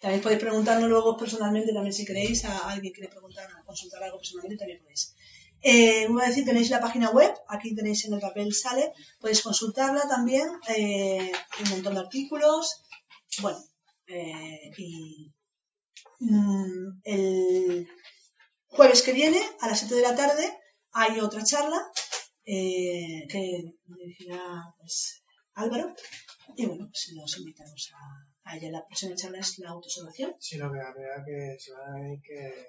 También podéis preguntarnos luego personalmente, también si queréis, a alguien quiere preguntar consultar algo personalmente, también podéis. Eh, voy a decir, tenéis la página web, aquí tenéis en el papel sale, podéis consultarla también, eh, un montón de artículos, bueno, y mm, el jueves que viene, a las 7 de la tarde, hay otra charla eh, que dirigirá pues, Álvaro, y bueno, pues los invitamos a, a ella. La próxima charla es la autosolución. Si lo vea, vea que se van a ver que.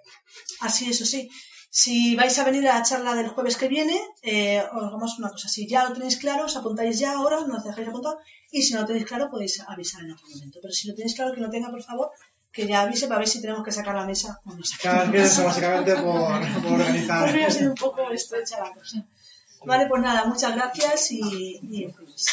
Así, eso sí. Si vais a venir a la charla del jueves que viene, eh, os hagamos una cosa. Si ya lo tenéis claro, os apuntáis ya ahora, no os dejáis apuntar. Y si no lo tenéis claro, podéis avisar en otro momento. Pero si lo tenéis claro, que lo tenga, por favor, que ya avise para ver si tenemos que sacar la mesa o no Claro, es que eso, básicamente por, por organizar. Pues ha sido un poco estrecha la cosa. Vale, pues nada, muchas gracias y, y pues,